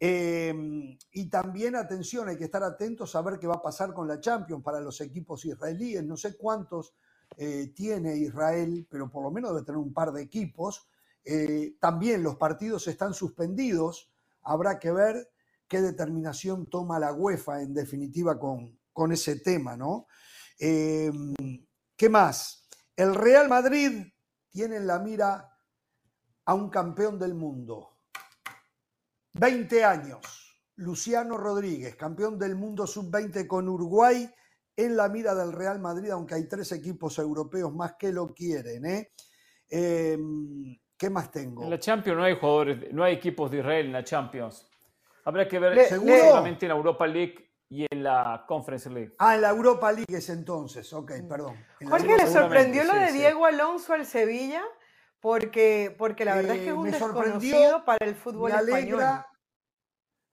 Y también, atención, hay que estar atentos a ver qué va a pasar con la Champions para los equipos israelíes. No sé cuántos eh, tiene Israel, pero por lo menos debe tener un par de equipos. También los partidos están suspendidos. Habrá que ver qué determinación toma la UEFA en definitiva con, con ese tema, ¿no? Em, ¿Qué más? El Real Madrid tiene en la mira a un campeón del mundo. 20 años. Luciano Rodríguez, campeón del mundo sub-20 con Uruguay, en la mira del Real Madrid, aunque hay tres equipos europeos más que lo quieren. ¿eh? Em, qué más tengo? En la Champions no hay jugadores, no hay equipos de Israel en la Champions. Habrá que ver seguramente en la Europa League y en la Conference League. Ah, en la Europa League es entonces, ok, perdón. Jorge, ¿le sorprendió lo de Diego Alonso al Sevilla? Porque, porque la verdad es que es eh, un desconocido para el fútbol me español.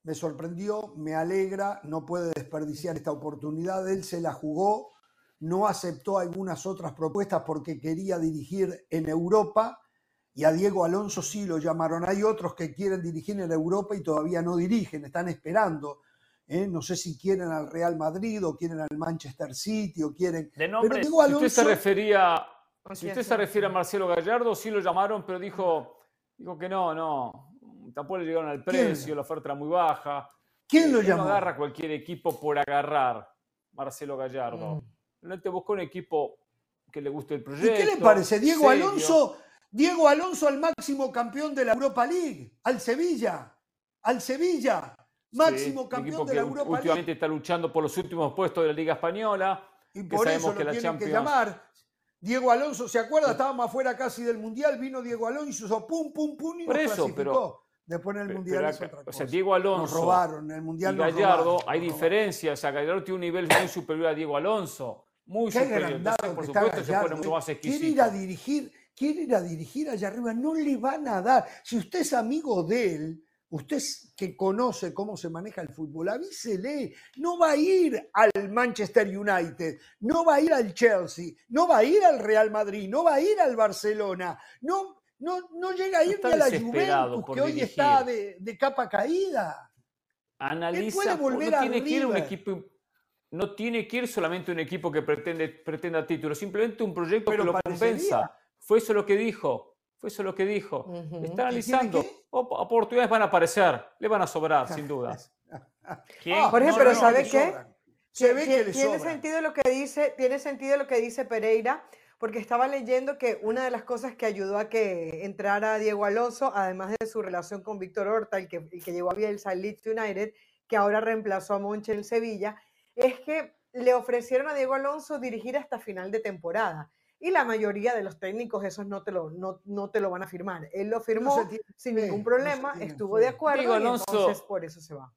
Me sorprendió, me alegra, no puede desperdiciar esta oportunidad. Él se la jugó, no aceptó algunas otras propuestas porque quería dirigir en Europa y a Diego Alonso sí lo llamaron. Hay otros que quieren dirigir en Europa y todavía no dirigen, están esperando. ¿eh? No sé si quieren al Real Madrid o quieren al Manchester City o quieren. De nombre, si usted se refería, si usted se refiere a Marcelo Gallardo, sí lo llamaron, pero dijo, dijo que no, no. Tampoco le llegaron al precio, la oferta era muy baja. ¿Quién lo llamó? No agarra cualquier equipo por agarrar, Marcelo Gallardo. Mm. te buscó un equipo que le guste el proyecto. ¿Y qué le parece? Diego Alonso Diego Alonso al máximo campeón de la Europa League, al Sevilla, al Sevilla, máximo campeón de la Europa League. Últimamente está luchando por los últimos puestos de la Liga Española. Y por eso lo tienen que llamar. Diego Alonso, ¿se acuerda? Estábamos afuera casi del Mundial, vino Diego Alonso, hizo pum, pum, pum y nos eso, clasificó. Pero, Después en el Mundial es otra cosa. O sea, Diego Alonso nos robaron, en el Mundial y Gallardo, hay diferencias. O sea, Gallardo tiene un nivel muy superior a Diego Alonso. Muy superior. Entonces, por supuesto, se pone mucho más exquisito. Quiere ir a dirigir quiere ir a dirigir allá arriba, no le van a dar. Si usted es amigo de él, usted que conoce cómo se maneja el fútbol, avísele, no va a ir al Manchester United, no va a ir al Chelsea, no va a ir al Real Madrid, no va a ir al Barcelona, no, no, no llega a ir ni a la Juventus, que hoy está de, capa caída. Analiza, volver no tiene que ir un equipo no tiene que ir solamente un equipo que pretende, pretenda títulos, simplemente un proyecto que lo convenza. Fue eso lo que dijo. Fue eso lo que dijo. Está analizando. Oportunidades van a aparecer. Le van a sobrar, sin dudas. Jorge, pero ¿sabe qué? Se ve que tiene sentido lo que dice, tiene sentido lo que dice Pereira, porque estaba leyendo que una de las cosas que ayudó a que entrara Diego Alonso, además de su relación con Víctor Horta, el que, el que llegó a Bielsa al Leeds United, que ahora reemplazó a Monche en Sevilla, es que le ofrecieron a Diego Alonso dirigir hasta final de temporada y la mayoría de los técnicos esos no te lo, no, no te lo van a firmar. Él lo firmó sin ningún problema, estuvo de acuerdo y entonces por eso se va.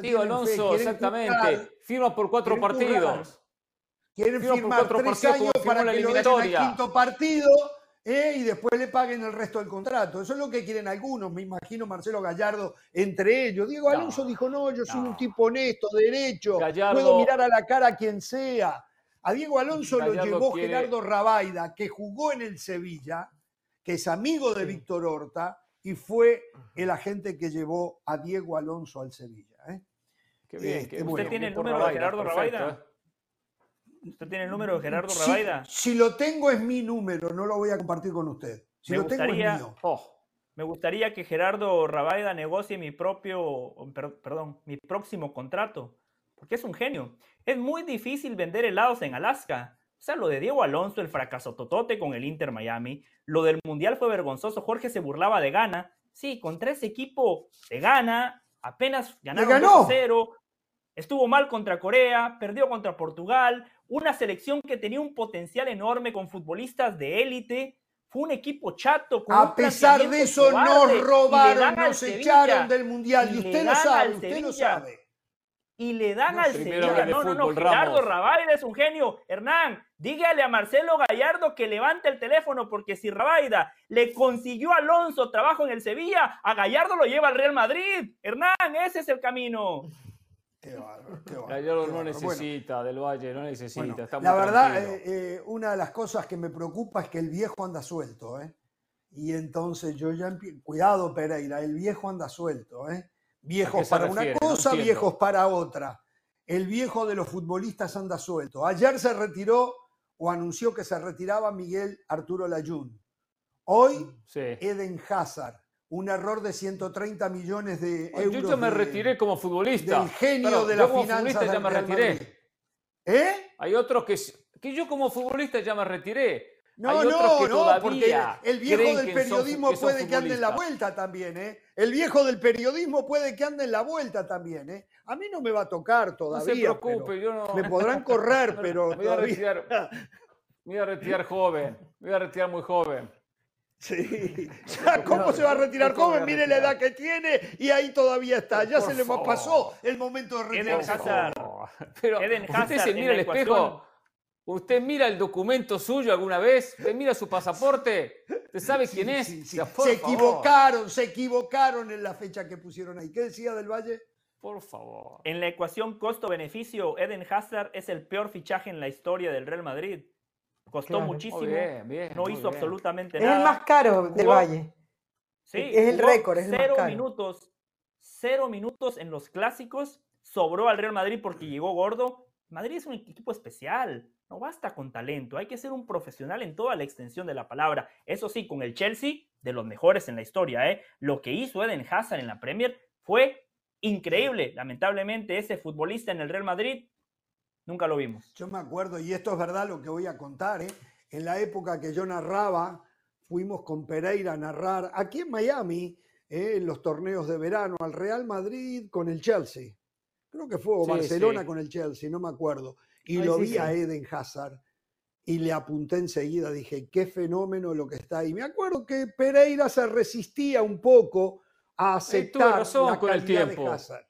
Digo Alonso, exactamente, firma por cuatro partidos. Quieren firmar por tres años para la que lo al quinto partido eh, y después le paguen el resto del contrato. Eso es lo que quieren algunos, me imagino Marcelo Gallardo entre ellos. Diego Alonso dijo, no, yo soy un tipo honesto, derecho, puedo mirar a la cara a quien sea. A Diego Alonso lo llevó Gerardo Rabaida, que jugó en el Sevilla, que es amigo de Víctor Horta, y fue el agente que llevó a Diego Alonso al Sevilla. ¿eh? Qué bien. Este, ¿Usted tiene el número de Gerardo Rabaida? ¿eh? ¿Usted tiene el número de Gerardo Rabaida? Si, lo tengo es mi número, no lo voy a compartir con usted. Si lo tengo es mío. Oh, me gustaría que Gerardo Rabaida negocie mi propio, perdón, mi próximo contrato porque es un genio. Es muy difícil vender helados en Alaska. O sea, lo de Diego Alonso, el fracaso totote con el Inter Miami, lo del Mundial fue vergonzoso, Jorge se burlaba de Ghana. Sí, contra ese equipo de Ghana, Apenas ganaron 2 0. Estuvo mal contra Corea, perdió contra Portugal, una selección que tenía un potencial enorme con futbolistas de élite. Fue un equipo chato. Con a pesar de eso, nos robaron, nos echaron del mundial. Y, usted lo sabe, usted lo sabe y le dan al Sevilla. No, no, no, Gerardo Rabaida es un genio. Hernán, dígale a Marcelo Gallardo que levante el teléfono porque si Rabaida le consiguió a Alonso trabajo en el Sevilla, a Gallardo lo lleva al Real Madrid. Hernán, ese es el camino. Qué bárbaro, qué Gallardo no necesita, del Valle no necesita. la verdad, eh, eh, una de las cosas que me preocupa es que el viejo anda suelto, ¿eh? Y entonces yo ya empiezo, cuidado Pereira, el viejo anda suelto, ¿eh? Viejos para una cosa, viejos para otra. El viejo de los futbolistas anda suelto. Ayer se retiró o anunció que se retiraba Miguel Arturo Layún. Hoy, Eden Hazard. Un error de 130 millones de euros. Yo ya me retiré como futbolista. Del genio de la finanzas ya me retiré. ¿Eh? Hay otros que, que yo como futbolista ya me retiré. No, no, no, porque el viejo del periodismo puede que ande en la vuelta también, ¿eh? El viejo del periodismo puede que ande en la vuelta también, ¿eh? A mí no me va a tocar todavía. No se preocupe, yo no. Me podrán correr, pero. me, voy a retirar, me voy a retirar joven, me voy a retirar muy joven. Sí. ¿Cómo se va a retirar joven? Mire la edad que tiene y ahí todavía está. Ya se le pasó el momento de retirarse. Pero Eden usted se mira el espejo ¿Usted mira el documento suyo alguna vez? ¿Usted mira su pasaporte? ¿Usted sabe quién es? se equivocaron, se equivocaron en la fecha que pusieron ahí. ¿Qué decía del Valle? Por favor. En la ecuación costo-beneficio, Eden Hazard es el peor fichaje en la historia del Real Madrid. Costó muchísimo. no hizo absolutamente nada. Es el más caro del Valle. Sí, es el récord. Es cero minutos. Cero minutos en los clásicos. Sobró al Real Madrid porque llegó gordo. Madrid es un equipo especial. No basta con talento, hay que ser un profesional en toda la extensión de la palabra. Eso sí, con el Chelsea, de los mejores en la historia, ¿eh? Lo que hizo Eden Hazard en la Premier fue increíble. Lamentablemente, ese futbolista en el Real Madrid nunca lo vimos. Yo me acuerdo, y esto es verdad lo que voy a contar, ¿eh? En la época que yo narraba, fuimos con Pereira a narrar aquí en Miami, ¿eh? en los torneos de verano, al Real Madrid con el Chelsea. Creo que fue Barcelona con el Chelsea, no me acuerdo y lo vi a Eden Hazard y le apunté enseguida, dije, qué fenómeno lo que está ahí. Me acuerdo que Pereira se resistía un poco a aceptar razón con el tiempo. de Hazard.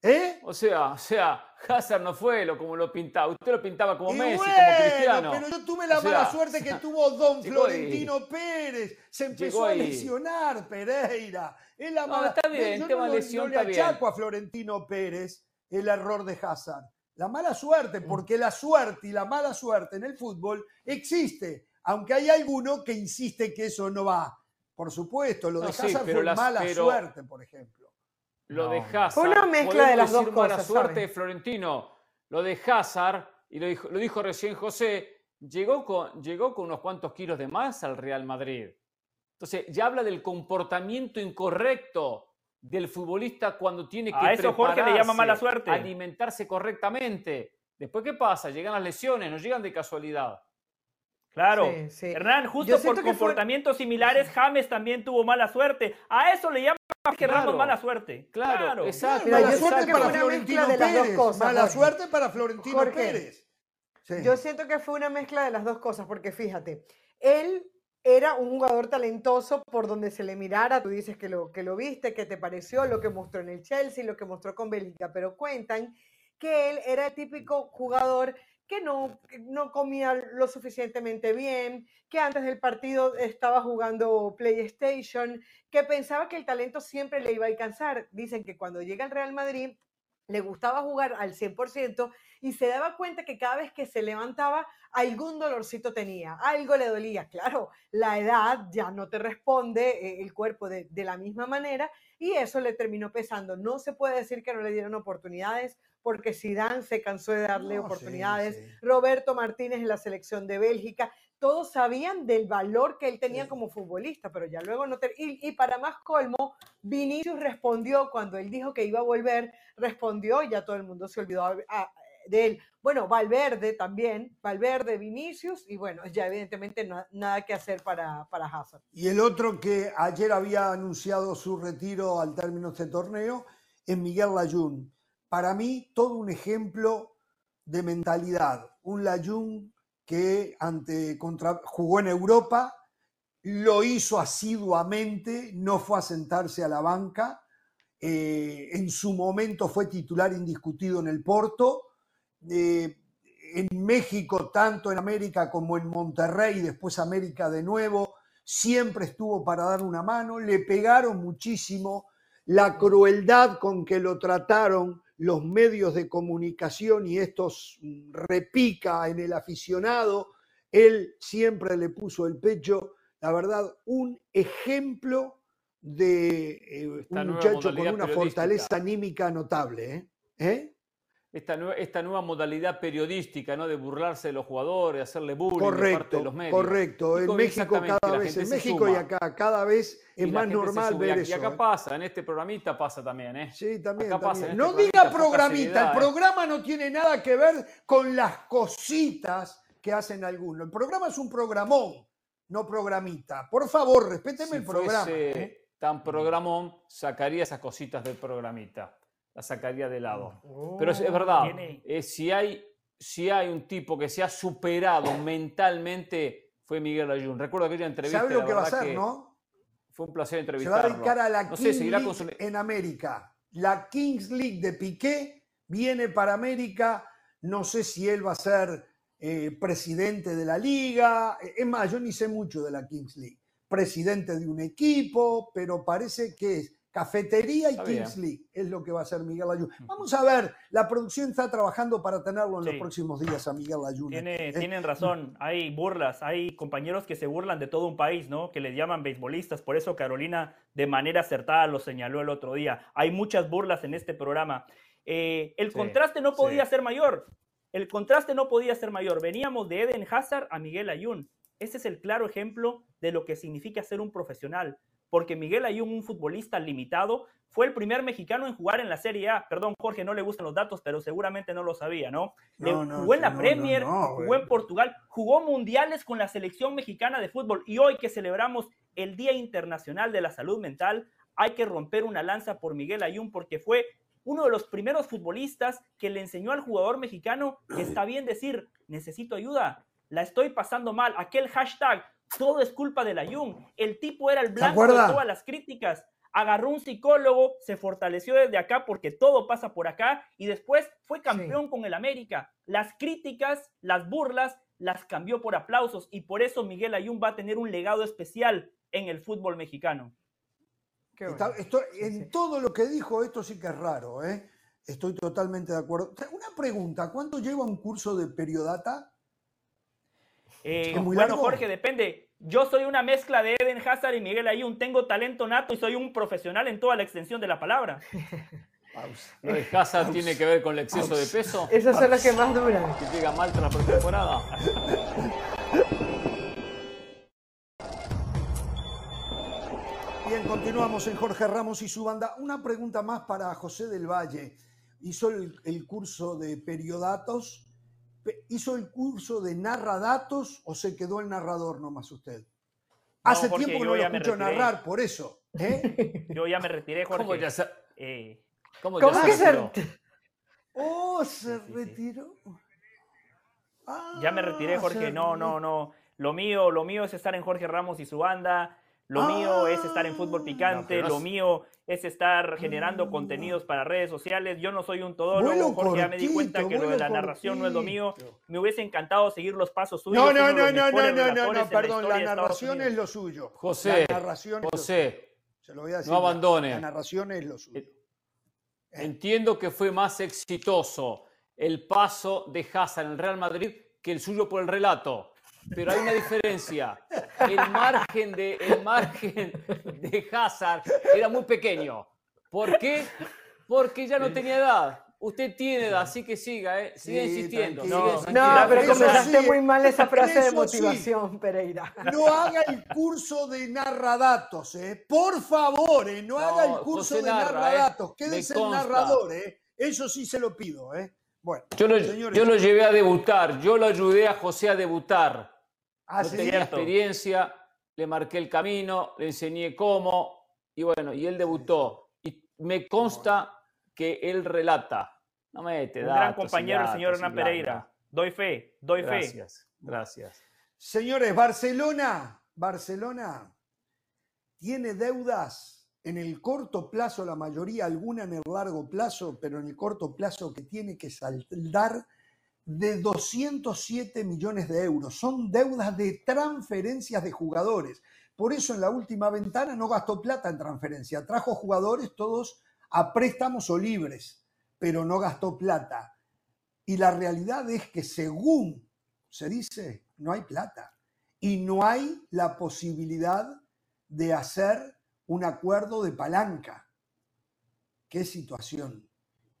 ¿Eh? O sea, o sea, Hazard no fue lo como lo pintaba. Usted lo pintaba como Messi, como Cristiano. Pero yo tuve la mala suerte que tuvo Don Florentino Pérez. Se empezó a lesionar Pereira. Es la mala... está bien, yo tema no, lesión no le achaco a Florentino Pérez el error de Hazard. La mala suerte, mm. porque la suerte y la mala suerte en el fútbol existe, aunque hay alguno que insiste que eso no va. Por supuesto, lo de Hazard fue mala suerte, por ejemplo. Lo de Hazard. Fue una mezcla de las dos cosas. Mala suerte, Florentino. Lo de Hazard, y lo dijo, lo dijo recién José, llegó con, llegó con unos cuantos kilos de más al Real Madrid. Entonces, ya habla del comportamiento incorrecto del futbolista cuando tiene que a eso Jorge le llama mala suerte. alimentarse correctamente. Después, ¿qué pasa? Llegan las lesiones, no llegan de casualidad. Claro. Hernán, justo por comportamientos similares, James también tuvo mala suerte. A eso le llama que Ramos mala suerte. Claro, exacto. mala suerte para Florentino Pérez. mala suerte para Florentino Pérez. Yo siento que fue una mezcla de las dos cosas, porque fíjate, él era un jugador talentoso por donde se le mirara. Tú dices que lo, que lo viste, que te pareció, lo que mostró en el Chelsea, lo que mostró con Bélgica, pero cuentan que él era el típico jugador que no, no comía lo suficientemente bien, que antes del partido estaba jugando PlayStation, que pensaba que el talento siempre le iba a alcanzar. Dicen que cuando llega al Real Madrid le gustaba jugar al 100% y se daba cuenta que cada vez que se levantaba algún dolorcito tenía, algo le dolía. Claro, la edad ya no te responde eh, el cuerpo de, la misma manera y eso le terminó pesando. No se puede decir que no le dieron oportunidades porque Zidane se cansó de darle oportunidades, Roberto Martínez en la selección de Bélgica, todos sabían del valor que él tenía como futbolista, pero ya luego no... y, para más colmo, Vinicius respondió cuando él dijo que iba a volver, respondió y ya todo el mundo se olvidó de él. Bueno, Valverde también, Valverde, Vinicius, y bueno, ya evidentemente nada que hacer para, para Hazard. Y el otro que ayer había anunciado su retiro al término de este torneo en Miguel Layún. Para mí, todo un ejemplo de mentalidad. Un Layún que ante, contra, jugó en Europa, lo hizo asiduamente, no fue a sentarse a la banca. Eh, en su momento fue titular indiscutido en el Porto. Eh, en México, tanto en América como en Monterrey, después América de nuevo, siempre estuvo para dar una mano. Le pegaron muchísimo la crueldad con que lo trataron los medios de comunicación y estos repica en el aficionado. Él siempre le puso el pecho la verdad, un ejemplo de eh, un muchacho con una fortaleza anímica notable. ¿eh? ¿Eh? Esta, esta, nueva modalidad periodística, ¿no? De burlarse de los jugadores, hacerle bullying correcto, parte de los medios. Correcto, en México cada vez, en México y acá, cada vez es más normal ver eso. Y acá pasa, en este programita pasa también, ¿eh? Sí, también. Este no diga programita, el programa no tiene nada que ver con las cositas que hacen algunos. El programa es un programón no programita. Por favor, respéteme el programa. ¿eh? tan programón, sacaría esas cositas del programita. La sacaría de lado. Pero es, verdad, eh, si, hay, si hay un tipo que se ha superado mentalmente, fue Miguel Ayun. Recuerdo aquella entrevista. ¿Sabe lo que va a hacer, no? Fue un placer entrevistarlo. Se va a dedicar a la Kings League en América. La Kings League de Piqué viene para América. No sé si él va a ser eh, presidente de la liga, eh, es más, yo ni sé mucho de la Kings League, presidente de un equipo, pero parece que es cafetería y Kings League, es lo que va a hacer Miguel Ayun. Vamos a ver, la producción está trabajando para tenerlo en los próximos días a Miguel Ayun. Tiene, tienen razón, hay burlas, hay compañeros que se burlan de todo un país, ¿no? Que les llaman beisbolistas, por eso Carolina de manera acertada lo señaló el otro día. Hay muchas burlas en este programa. Eh, el contraste no podía ser mayor. El contraste no podía ser mayor. Veníamos de Eden Hazard a Miguel Ayun. Ese es el claro ejemplo de lo que significa ser un profesional. Porque Miguel Ayun, un futbolista limitado, fue el primer mexicano en jugar en la Serie A. Perdón, Jorge, no le gustan los datos, pero seguramente no lo sabía, ¿no? jugó en la Premier, jugó en Portugal, jugó mundiales con la selección mexicana de fútbol. Y hoy que celebramos el Día Internacional de la Salud Mental, hay que romper una lanza por Miguel Ayun porque fue uno de los primeros futbolistas que le enseñó al jugador mexicano que está bien decir, necesito ayuda, la estoy pasando mal. Aquel hashtag, todo es culpa de la Jung. El tipo era el blanco de todas las críticas. Agarró un psicólogo, se fortaleció desde acá porque todo pasa por acá y después fue campeón con el América. Las críticas, las burlas, las cambió por aplausos y por eso Miguel Ayun va a tener un legado especial en el fútbol mexicano en todo lo que dijo, esto sí que es raro, ¿eh? Estoy totalmente de acuerdo. Una pregunta, ¿cuánto lleva un curso de periodata? Eh, bueno, Jorge, depende. Yo soy una mezcla de Eden Hazard y Miguel Ayun. Tengo talento nato y soy un profesional en toda la extensión de la palabra. ¿Lo de Hazard tiene que ver con el exceso de peso? Esas son las que más duran. Que llega mal tras la pretemporada. Bien, continuamos en Jorge Ramos y su banda. Una pregunta más para José del Valle. ¿Hizo el, curso de periodatos? ¿Hizo el curso de narradatos o se quedó el narrador nomás usted? Hace tiempo que no lo escucho narrar, por eso. ¿eh? Yo ya me retiré, Jorge. ¿Cómo ya se, eh, ¿Cómo ya que se retiró? Oh, se retiró. ya me retiré, Jorge. No, no, no. Lo mío, lo mío es estar en Jorge Ramos y su banda lo mío es estar en fútbol ah. picante, lo mío es estar generando contenidos para redes sociales. Yo no soy un todólogo, Jorge, ya me di cuenta que lo de la narración no es lo mío. Me hubiese encantado seguir los pasos suyos. No, no, no, no, no, no, no, perdón, la, narración es lo suyo. José, José, se lo voy a decir, no abandone. La narración es lo suyo. Entiendo que fue más exitoso el paso de Hazard en el Real Madrid que el suyo por el relato pero hay una diferencia. El margen de, el margen de Hazard era muy pequeño. ¿Por qué? Porque ya no tenía edad. Usted tiene edad, así que siga, ¿eh? sigue insistiendo. No, pero comenzaste muy mal esa frase de motivación, Pereira. No haga el curso de narradatos, ¿eh? Por favor, ¿eh? no, haga el curso de narra, ¿eh? narradatos. Quédese el narrador, ¿eh? Eso sí se lo pido, ¿eh? Bueno, yo lo, yo lo llevé a debutar, yo lo ayudé a José a debutar. Ah, no tenía experiencia, le marqué el camino, le enseñé cómo, y bueno, y él debutó. Y me consta que él relata. No mete Un gran compañero, señor Hernán Pereira. Doy fe, doy fe. Gracias, gracias. Señores, Barcelona, Barcelona tiene deudas en el corto plazo, la mayoría, alguna en el largo plazo, pero en el corto plazo que tiene que saldar de 207 millones de euros. Son deudas de transferencias de jugadores. Por eso en la última ventana no gastó plata en transferencia. Trajo jugadores todos a préstamos o libres, pero no gastó plata. Y la realidad es que según se dice, no hay plata. Y no hay la posibilidad de hacer un acuerdo de palanca. Qué situación,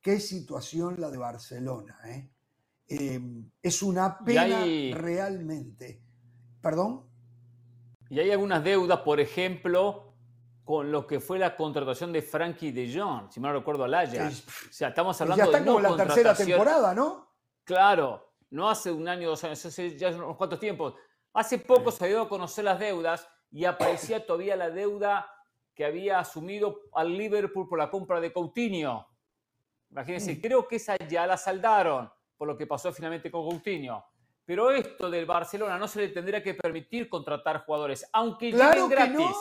qué situación la de Barcelona. ¿eh? Em, es una pena realmente. ¿Perdón? Y hay algunas deudas, por ejemplo, con lo que fue la contratación de Frankie de Jong, si no recuerdo al Ajax. O sea, estamos hablando ya está como la tercera temporada, ¿no? Claro, no hace un año, dos años, hace ya unos cuantos tiempos. Hace poco se dio a conocer las deudas y aparecía todavía la deuda que había asumido al Liverpool por la compra de Coutinho. Imagínense, mm. creo que esa ya la saldaron por lo que pasó finalmente con Coutinho. Pero esto del Barcelona no se le tendría que permitir contratar jugadores, aunque lleguen gratis,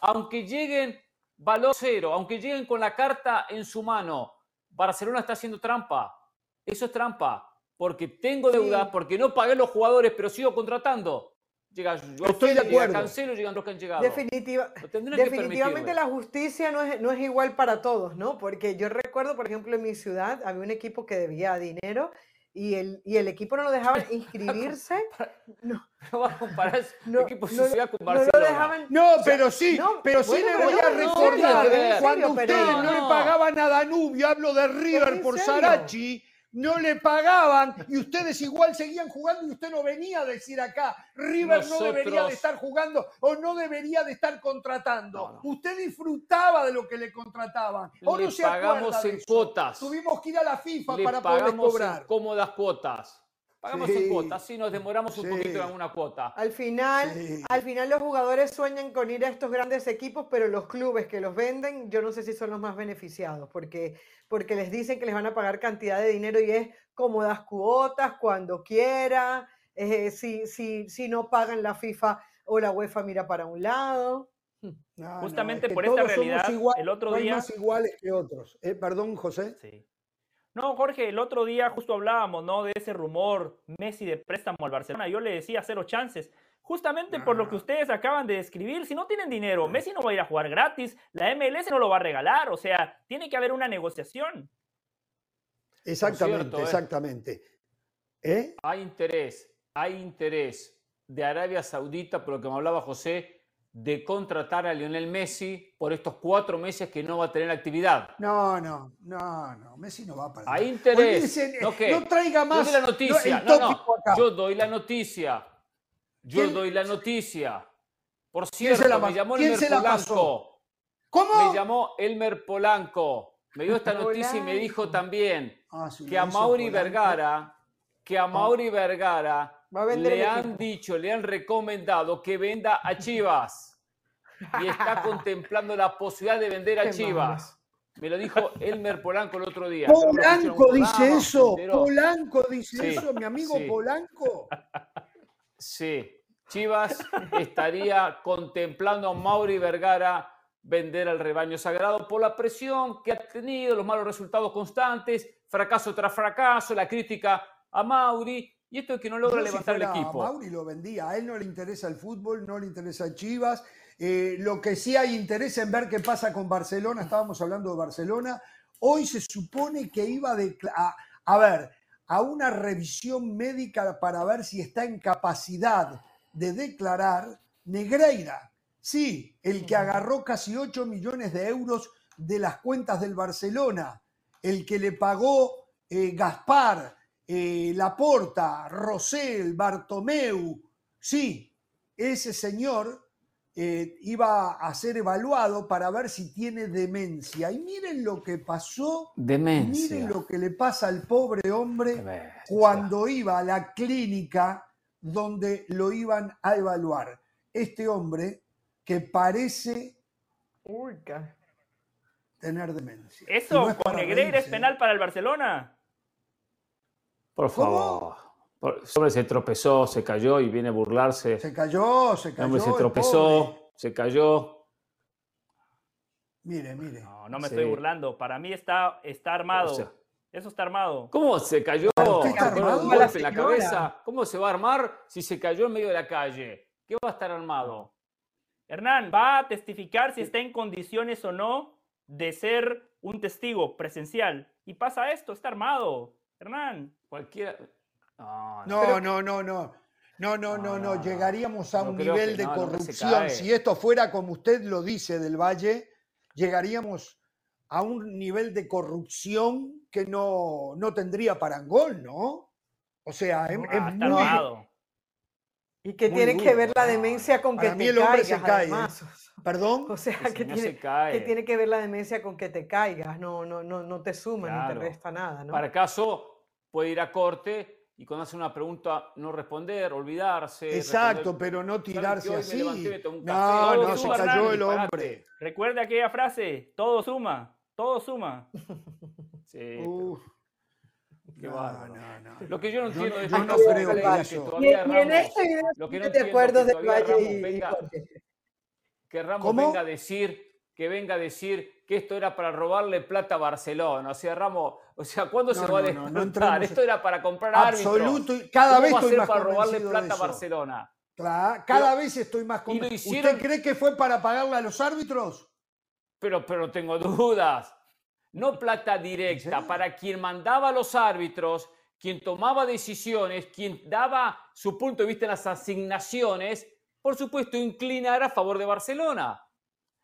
aunque lleguen valor cero, aunque lleguen con la carta en su mano. Barcelona está haciendo trampa. Eso es trampa, porque tengo deuda, porque no pagué los jugadores, pero sigo contratando. Llega Estoy de acuerdo. Cancelo, llegan los que han llegado. definitivamente la justicia no es, no es igual para todos, ¿no? Porque yo recuerdo, por ejemplo, en mi ciudad había un equipo que debía dinero y el, y el equipo no lo dejaba inscribirse. no, no va a comparar no, equipo no, ciudad con Barcelona. No, pero sí, pero sí le voy a recordar cuando ustedes no, le pagaban a Danubio, hablo de River por Sarachi no le pagaban y ustedes igual seguían jugando y usted no venía a decir acá, River no debería de estar jugando o no debería de estar contratando. Usted disfrutaba de lo que le contrataban. O le no se pagamos en cuotas. Tuvimos que ir a la FIFA para poder cobrar. cómodas cuotas. Pagamos en cuotas, sí, nos demoramos un poquito en una cuota. Al final, al final los jugadores sueñan con ir a estos grandes equipos, pero los clubes que los venden, yo no sé si son los más beneficiados, porque, porque les dicen que les van a pagar cantidad de dinero y es cómodas cuotas cuando quiera, eh, si, si, si no pagan la FIFA o la UEFA mira para un lado. Justamente por esta realidad, el otro día... más iguales que otros. Eh, perdón, José. Sí. No, Jorge, el otro día justo hablábamos, ¿no? De ese rumor Messi de préstamo al Barcelona. Yo le decía cero chances. Justamente por lo que ustedes acaban de describir, si no tienen dinero, Messi no va a ir a jugar gratis, la MLS no lo va a regalar, o sea, tiene que haber una negociación. Exactamente, ¿eh? exactamente. ¿Eh? Hay interés, hay interés de Arabia Saudita, por lo que me hablaba José, de contratar a Lionel Messi por estos cuatro meses que no va a tener actividad. No, no, no, no, Messi no va a parar. Hay interés. no, traiga más. Yo doy la noticia. No, no, Yo doy la noticia. Yo doy la noticia. Por cierto, me llamó Elmer Polanco. ¿Cómo? Me llamó Elmer Polanco. Me dio esta noticia y me dijo también ah, que a Mauri Vergara, que a Mauri Vergara le han dicho, le han recomendado que venda a Chivas y está contemplando la posibilidad de vender a Chivas. Me lo dijo Elmer Polanco el otro día. Polanco dice eso, Polanco dice eso, mi amigo Polanco. Sí, Chivas estaría contemplando a Mauri Vergara vender al rebaño sagrado por la presión que ha tenido, los malos resultados constantes, fracaso tras fracaso, la crítica a Mauri y esto es que no logra levantar el equipo. Mauri lo vendía, a él no le interesa el fútbol, no le interesa Chivas. Eh, lo que sí hay interés en ver qué pasa con Barcelona, estábamos hablando de Barcelona. Hoy se supone que iba a, a ver, a una revisión médica para ver si está en capacidad de declarar Negreira. Sí, el que agarró casi 8 millones de euros de las cuentas del Barcelona, el que le pagó eh, Gaspar, eh, Laporta, Rosell, Bartomeu, sí, ese señor eh, iba a ser evaluado para ver si tiene demencia. Y miren lo que pasó, demencia. miren lo que le pasa al pobre hombre cuando iba a la clínica donde lo iban a evaluar. Este hombre que parece... tener demencia. Eso, con Negreira es penal para el Barcelona. Por favor. hombre se tropezó, se cayó y viene a burlarse. Se cayó, se cayó. hombre se tropezó, se cayó. Mire, mire. No, no me estoy burlando. Para mí está, está armado. Eso está armado. ¿Cómo se cayó? armado? Un golpe en la cabeza. ¿Cómo se va a armar si se cayó en medio de la calle? ¿Qué va a estar armado? Hernán, ¿va a testificar si está en condiciones o no de ser un testigo presencial? Y pasa esto, está armado. Hernán. Cualquiera. No, no, no, no, no. No, no, no, no. Llegaríamos a un nivel de corrupción. si esto fuera como usted lo dice del Valle, llegaríamos a un nivel de corrupción que no, no tendría parangón, ¿no? O sea, es, muy... Y que tiene que ver la demencia con que te el hombre se cae. Perdón. O sea, que, tiene, que, tiene, que ver la demencia con que te caigas, no, no, no, no te suma ni te resta nada. ¿no? Para caso, puede ir a corte y cuando hace una pregunta no responder, olvidarse. Exacto, pero no tirarse así. no, no, se cayó el hombre. Recuerda aquella frase, todo suma, todo suma. sí. Qué bárbaro. Lo que yo no entiendo es que no creo que todavía Ramos, en este video lo que no de acuerdo de Valle y, venga, que Ramos venga a decir que venga a decir que esto era para robarle plata a Barcelona. O sea, Ramos, o sea, ¿cuándo se va a descontar? esto era para comprar Absoluto, árbitros. cada vez estoy más para robarle plata a Barcelona? Claro, cada vez estoy más convencido. ¿Usted cree que fue para pagarle a los árbitros? Pero, pero tengo dudas. No plata directa, para quien mandaba a los árbitros, quien tomaba decisiones, quien daba su punto de vista en las asignaciones, por supuesto, inclinar a favor de Barcelona.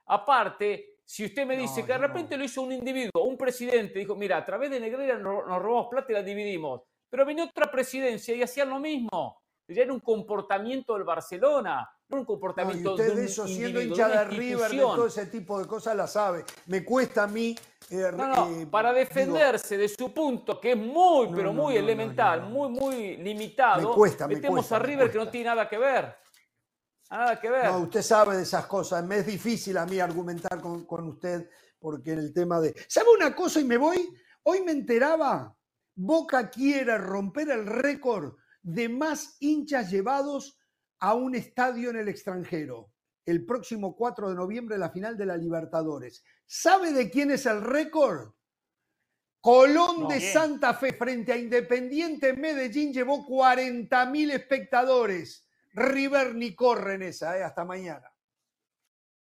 Aparte, si usted me dice que de repente lo hizo un individuo, un presidente, dijo, mira, a través de Negreira nos, robamos plata y la dividimos, pero vino otra presidencia y hacían lo mismo. Ya era un comportamiento del Barcelona, no un comportamiento usted de, eso, siendo hincha de River, de todo ese tipo de cosas, la sabe. Me cuesta a mí... Eh, eh, para defenderse de su punto, que es muy, pero muy elemental, muy, muy limitado, me cuesta, metemos a River que no tiene nada que ver. Nada que ver. No, usted sabe de esas cosas. Me es difícil a mí argumentar con, con usted porque en el tema de... ¿Sabe una cosa y me voy? Hoy me enteraba, Boca quiere romper el récord de más hinchas llevados a un estadio en el extranjero. El próximo 4 de noviembre, la final de la Libertadores. ¿Sabe de quién es el récord? Colón de Santa Fe frente a Independiente Medellín llevó 40.000 espectadores. River ni corre en esa, ¿eh? hasta mañana.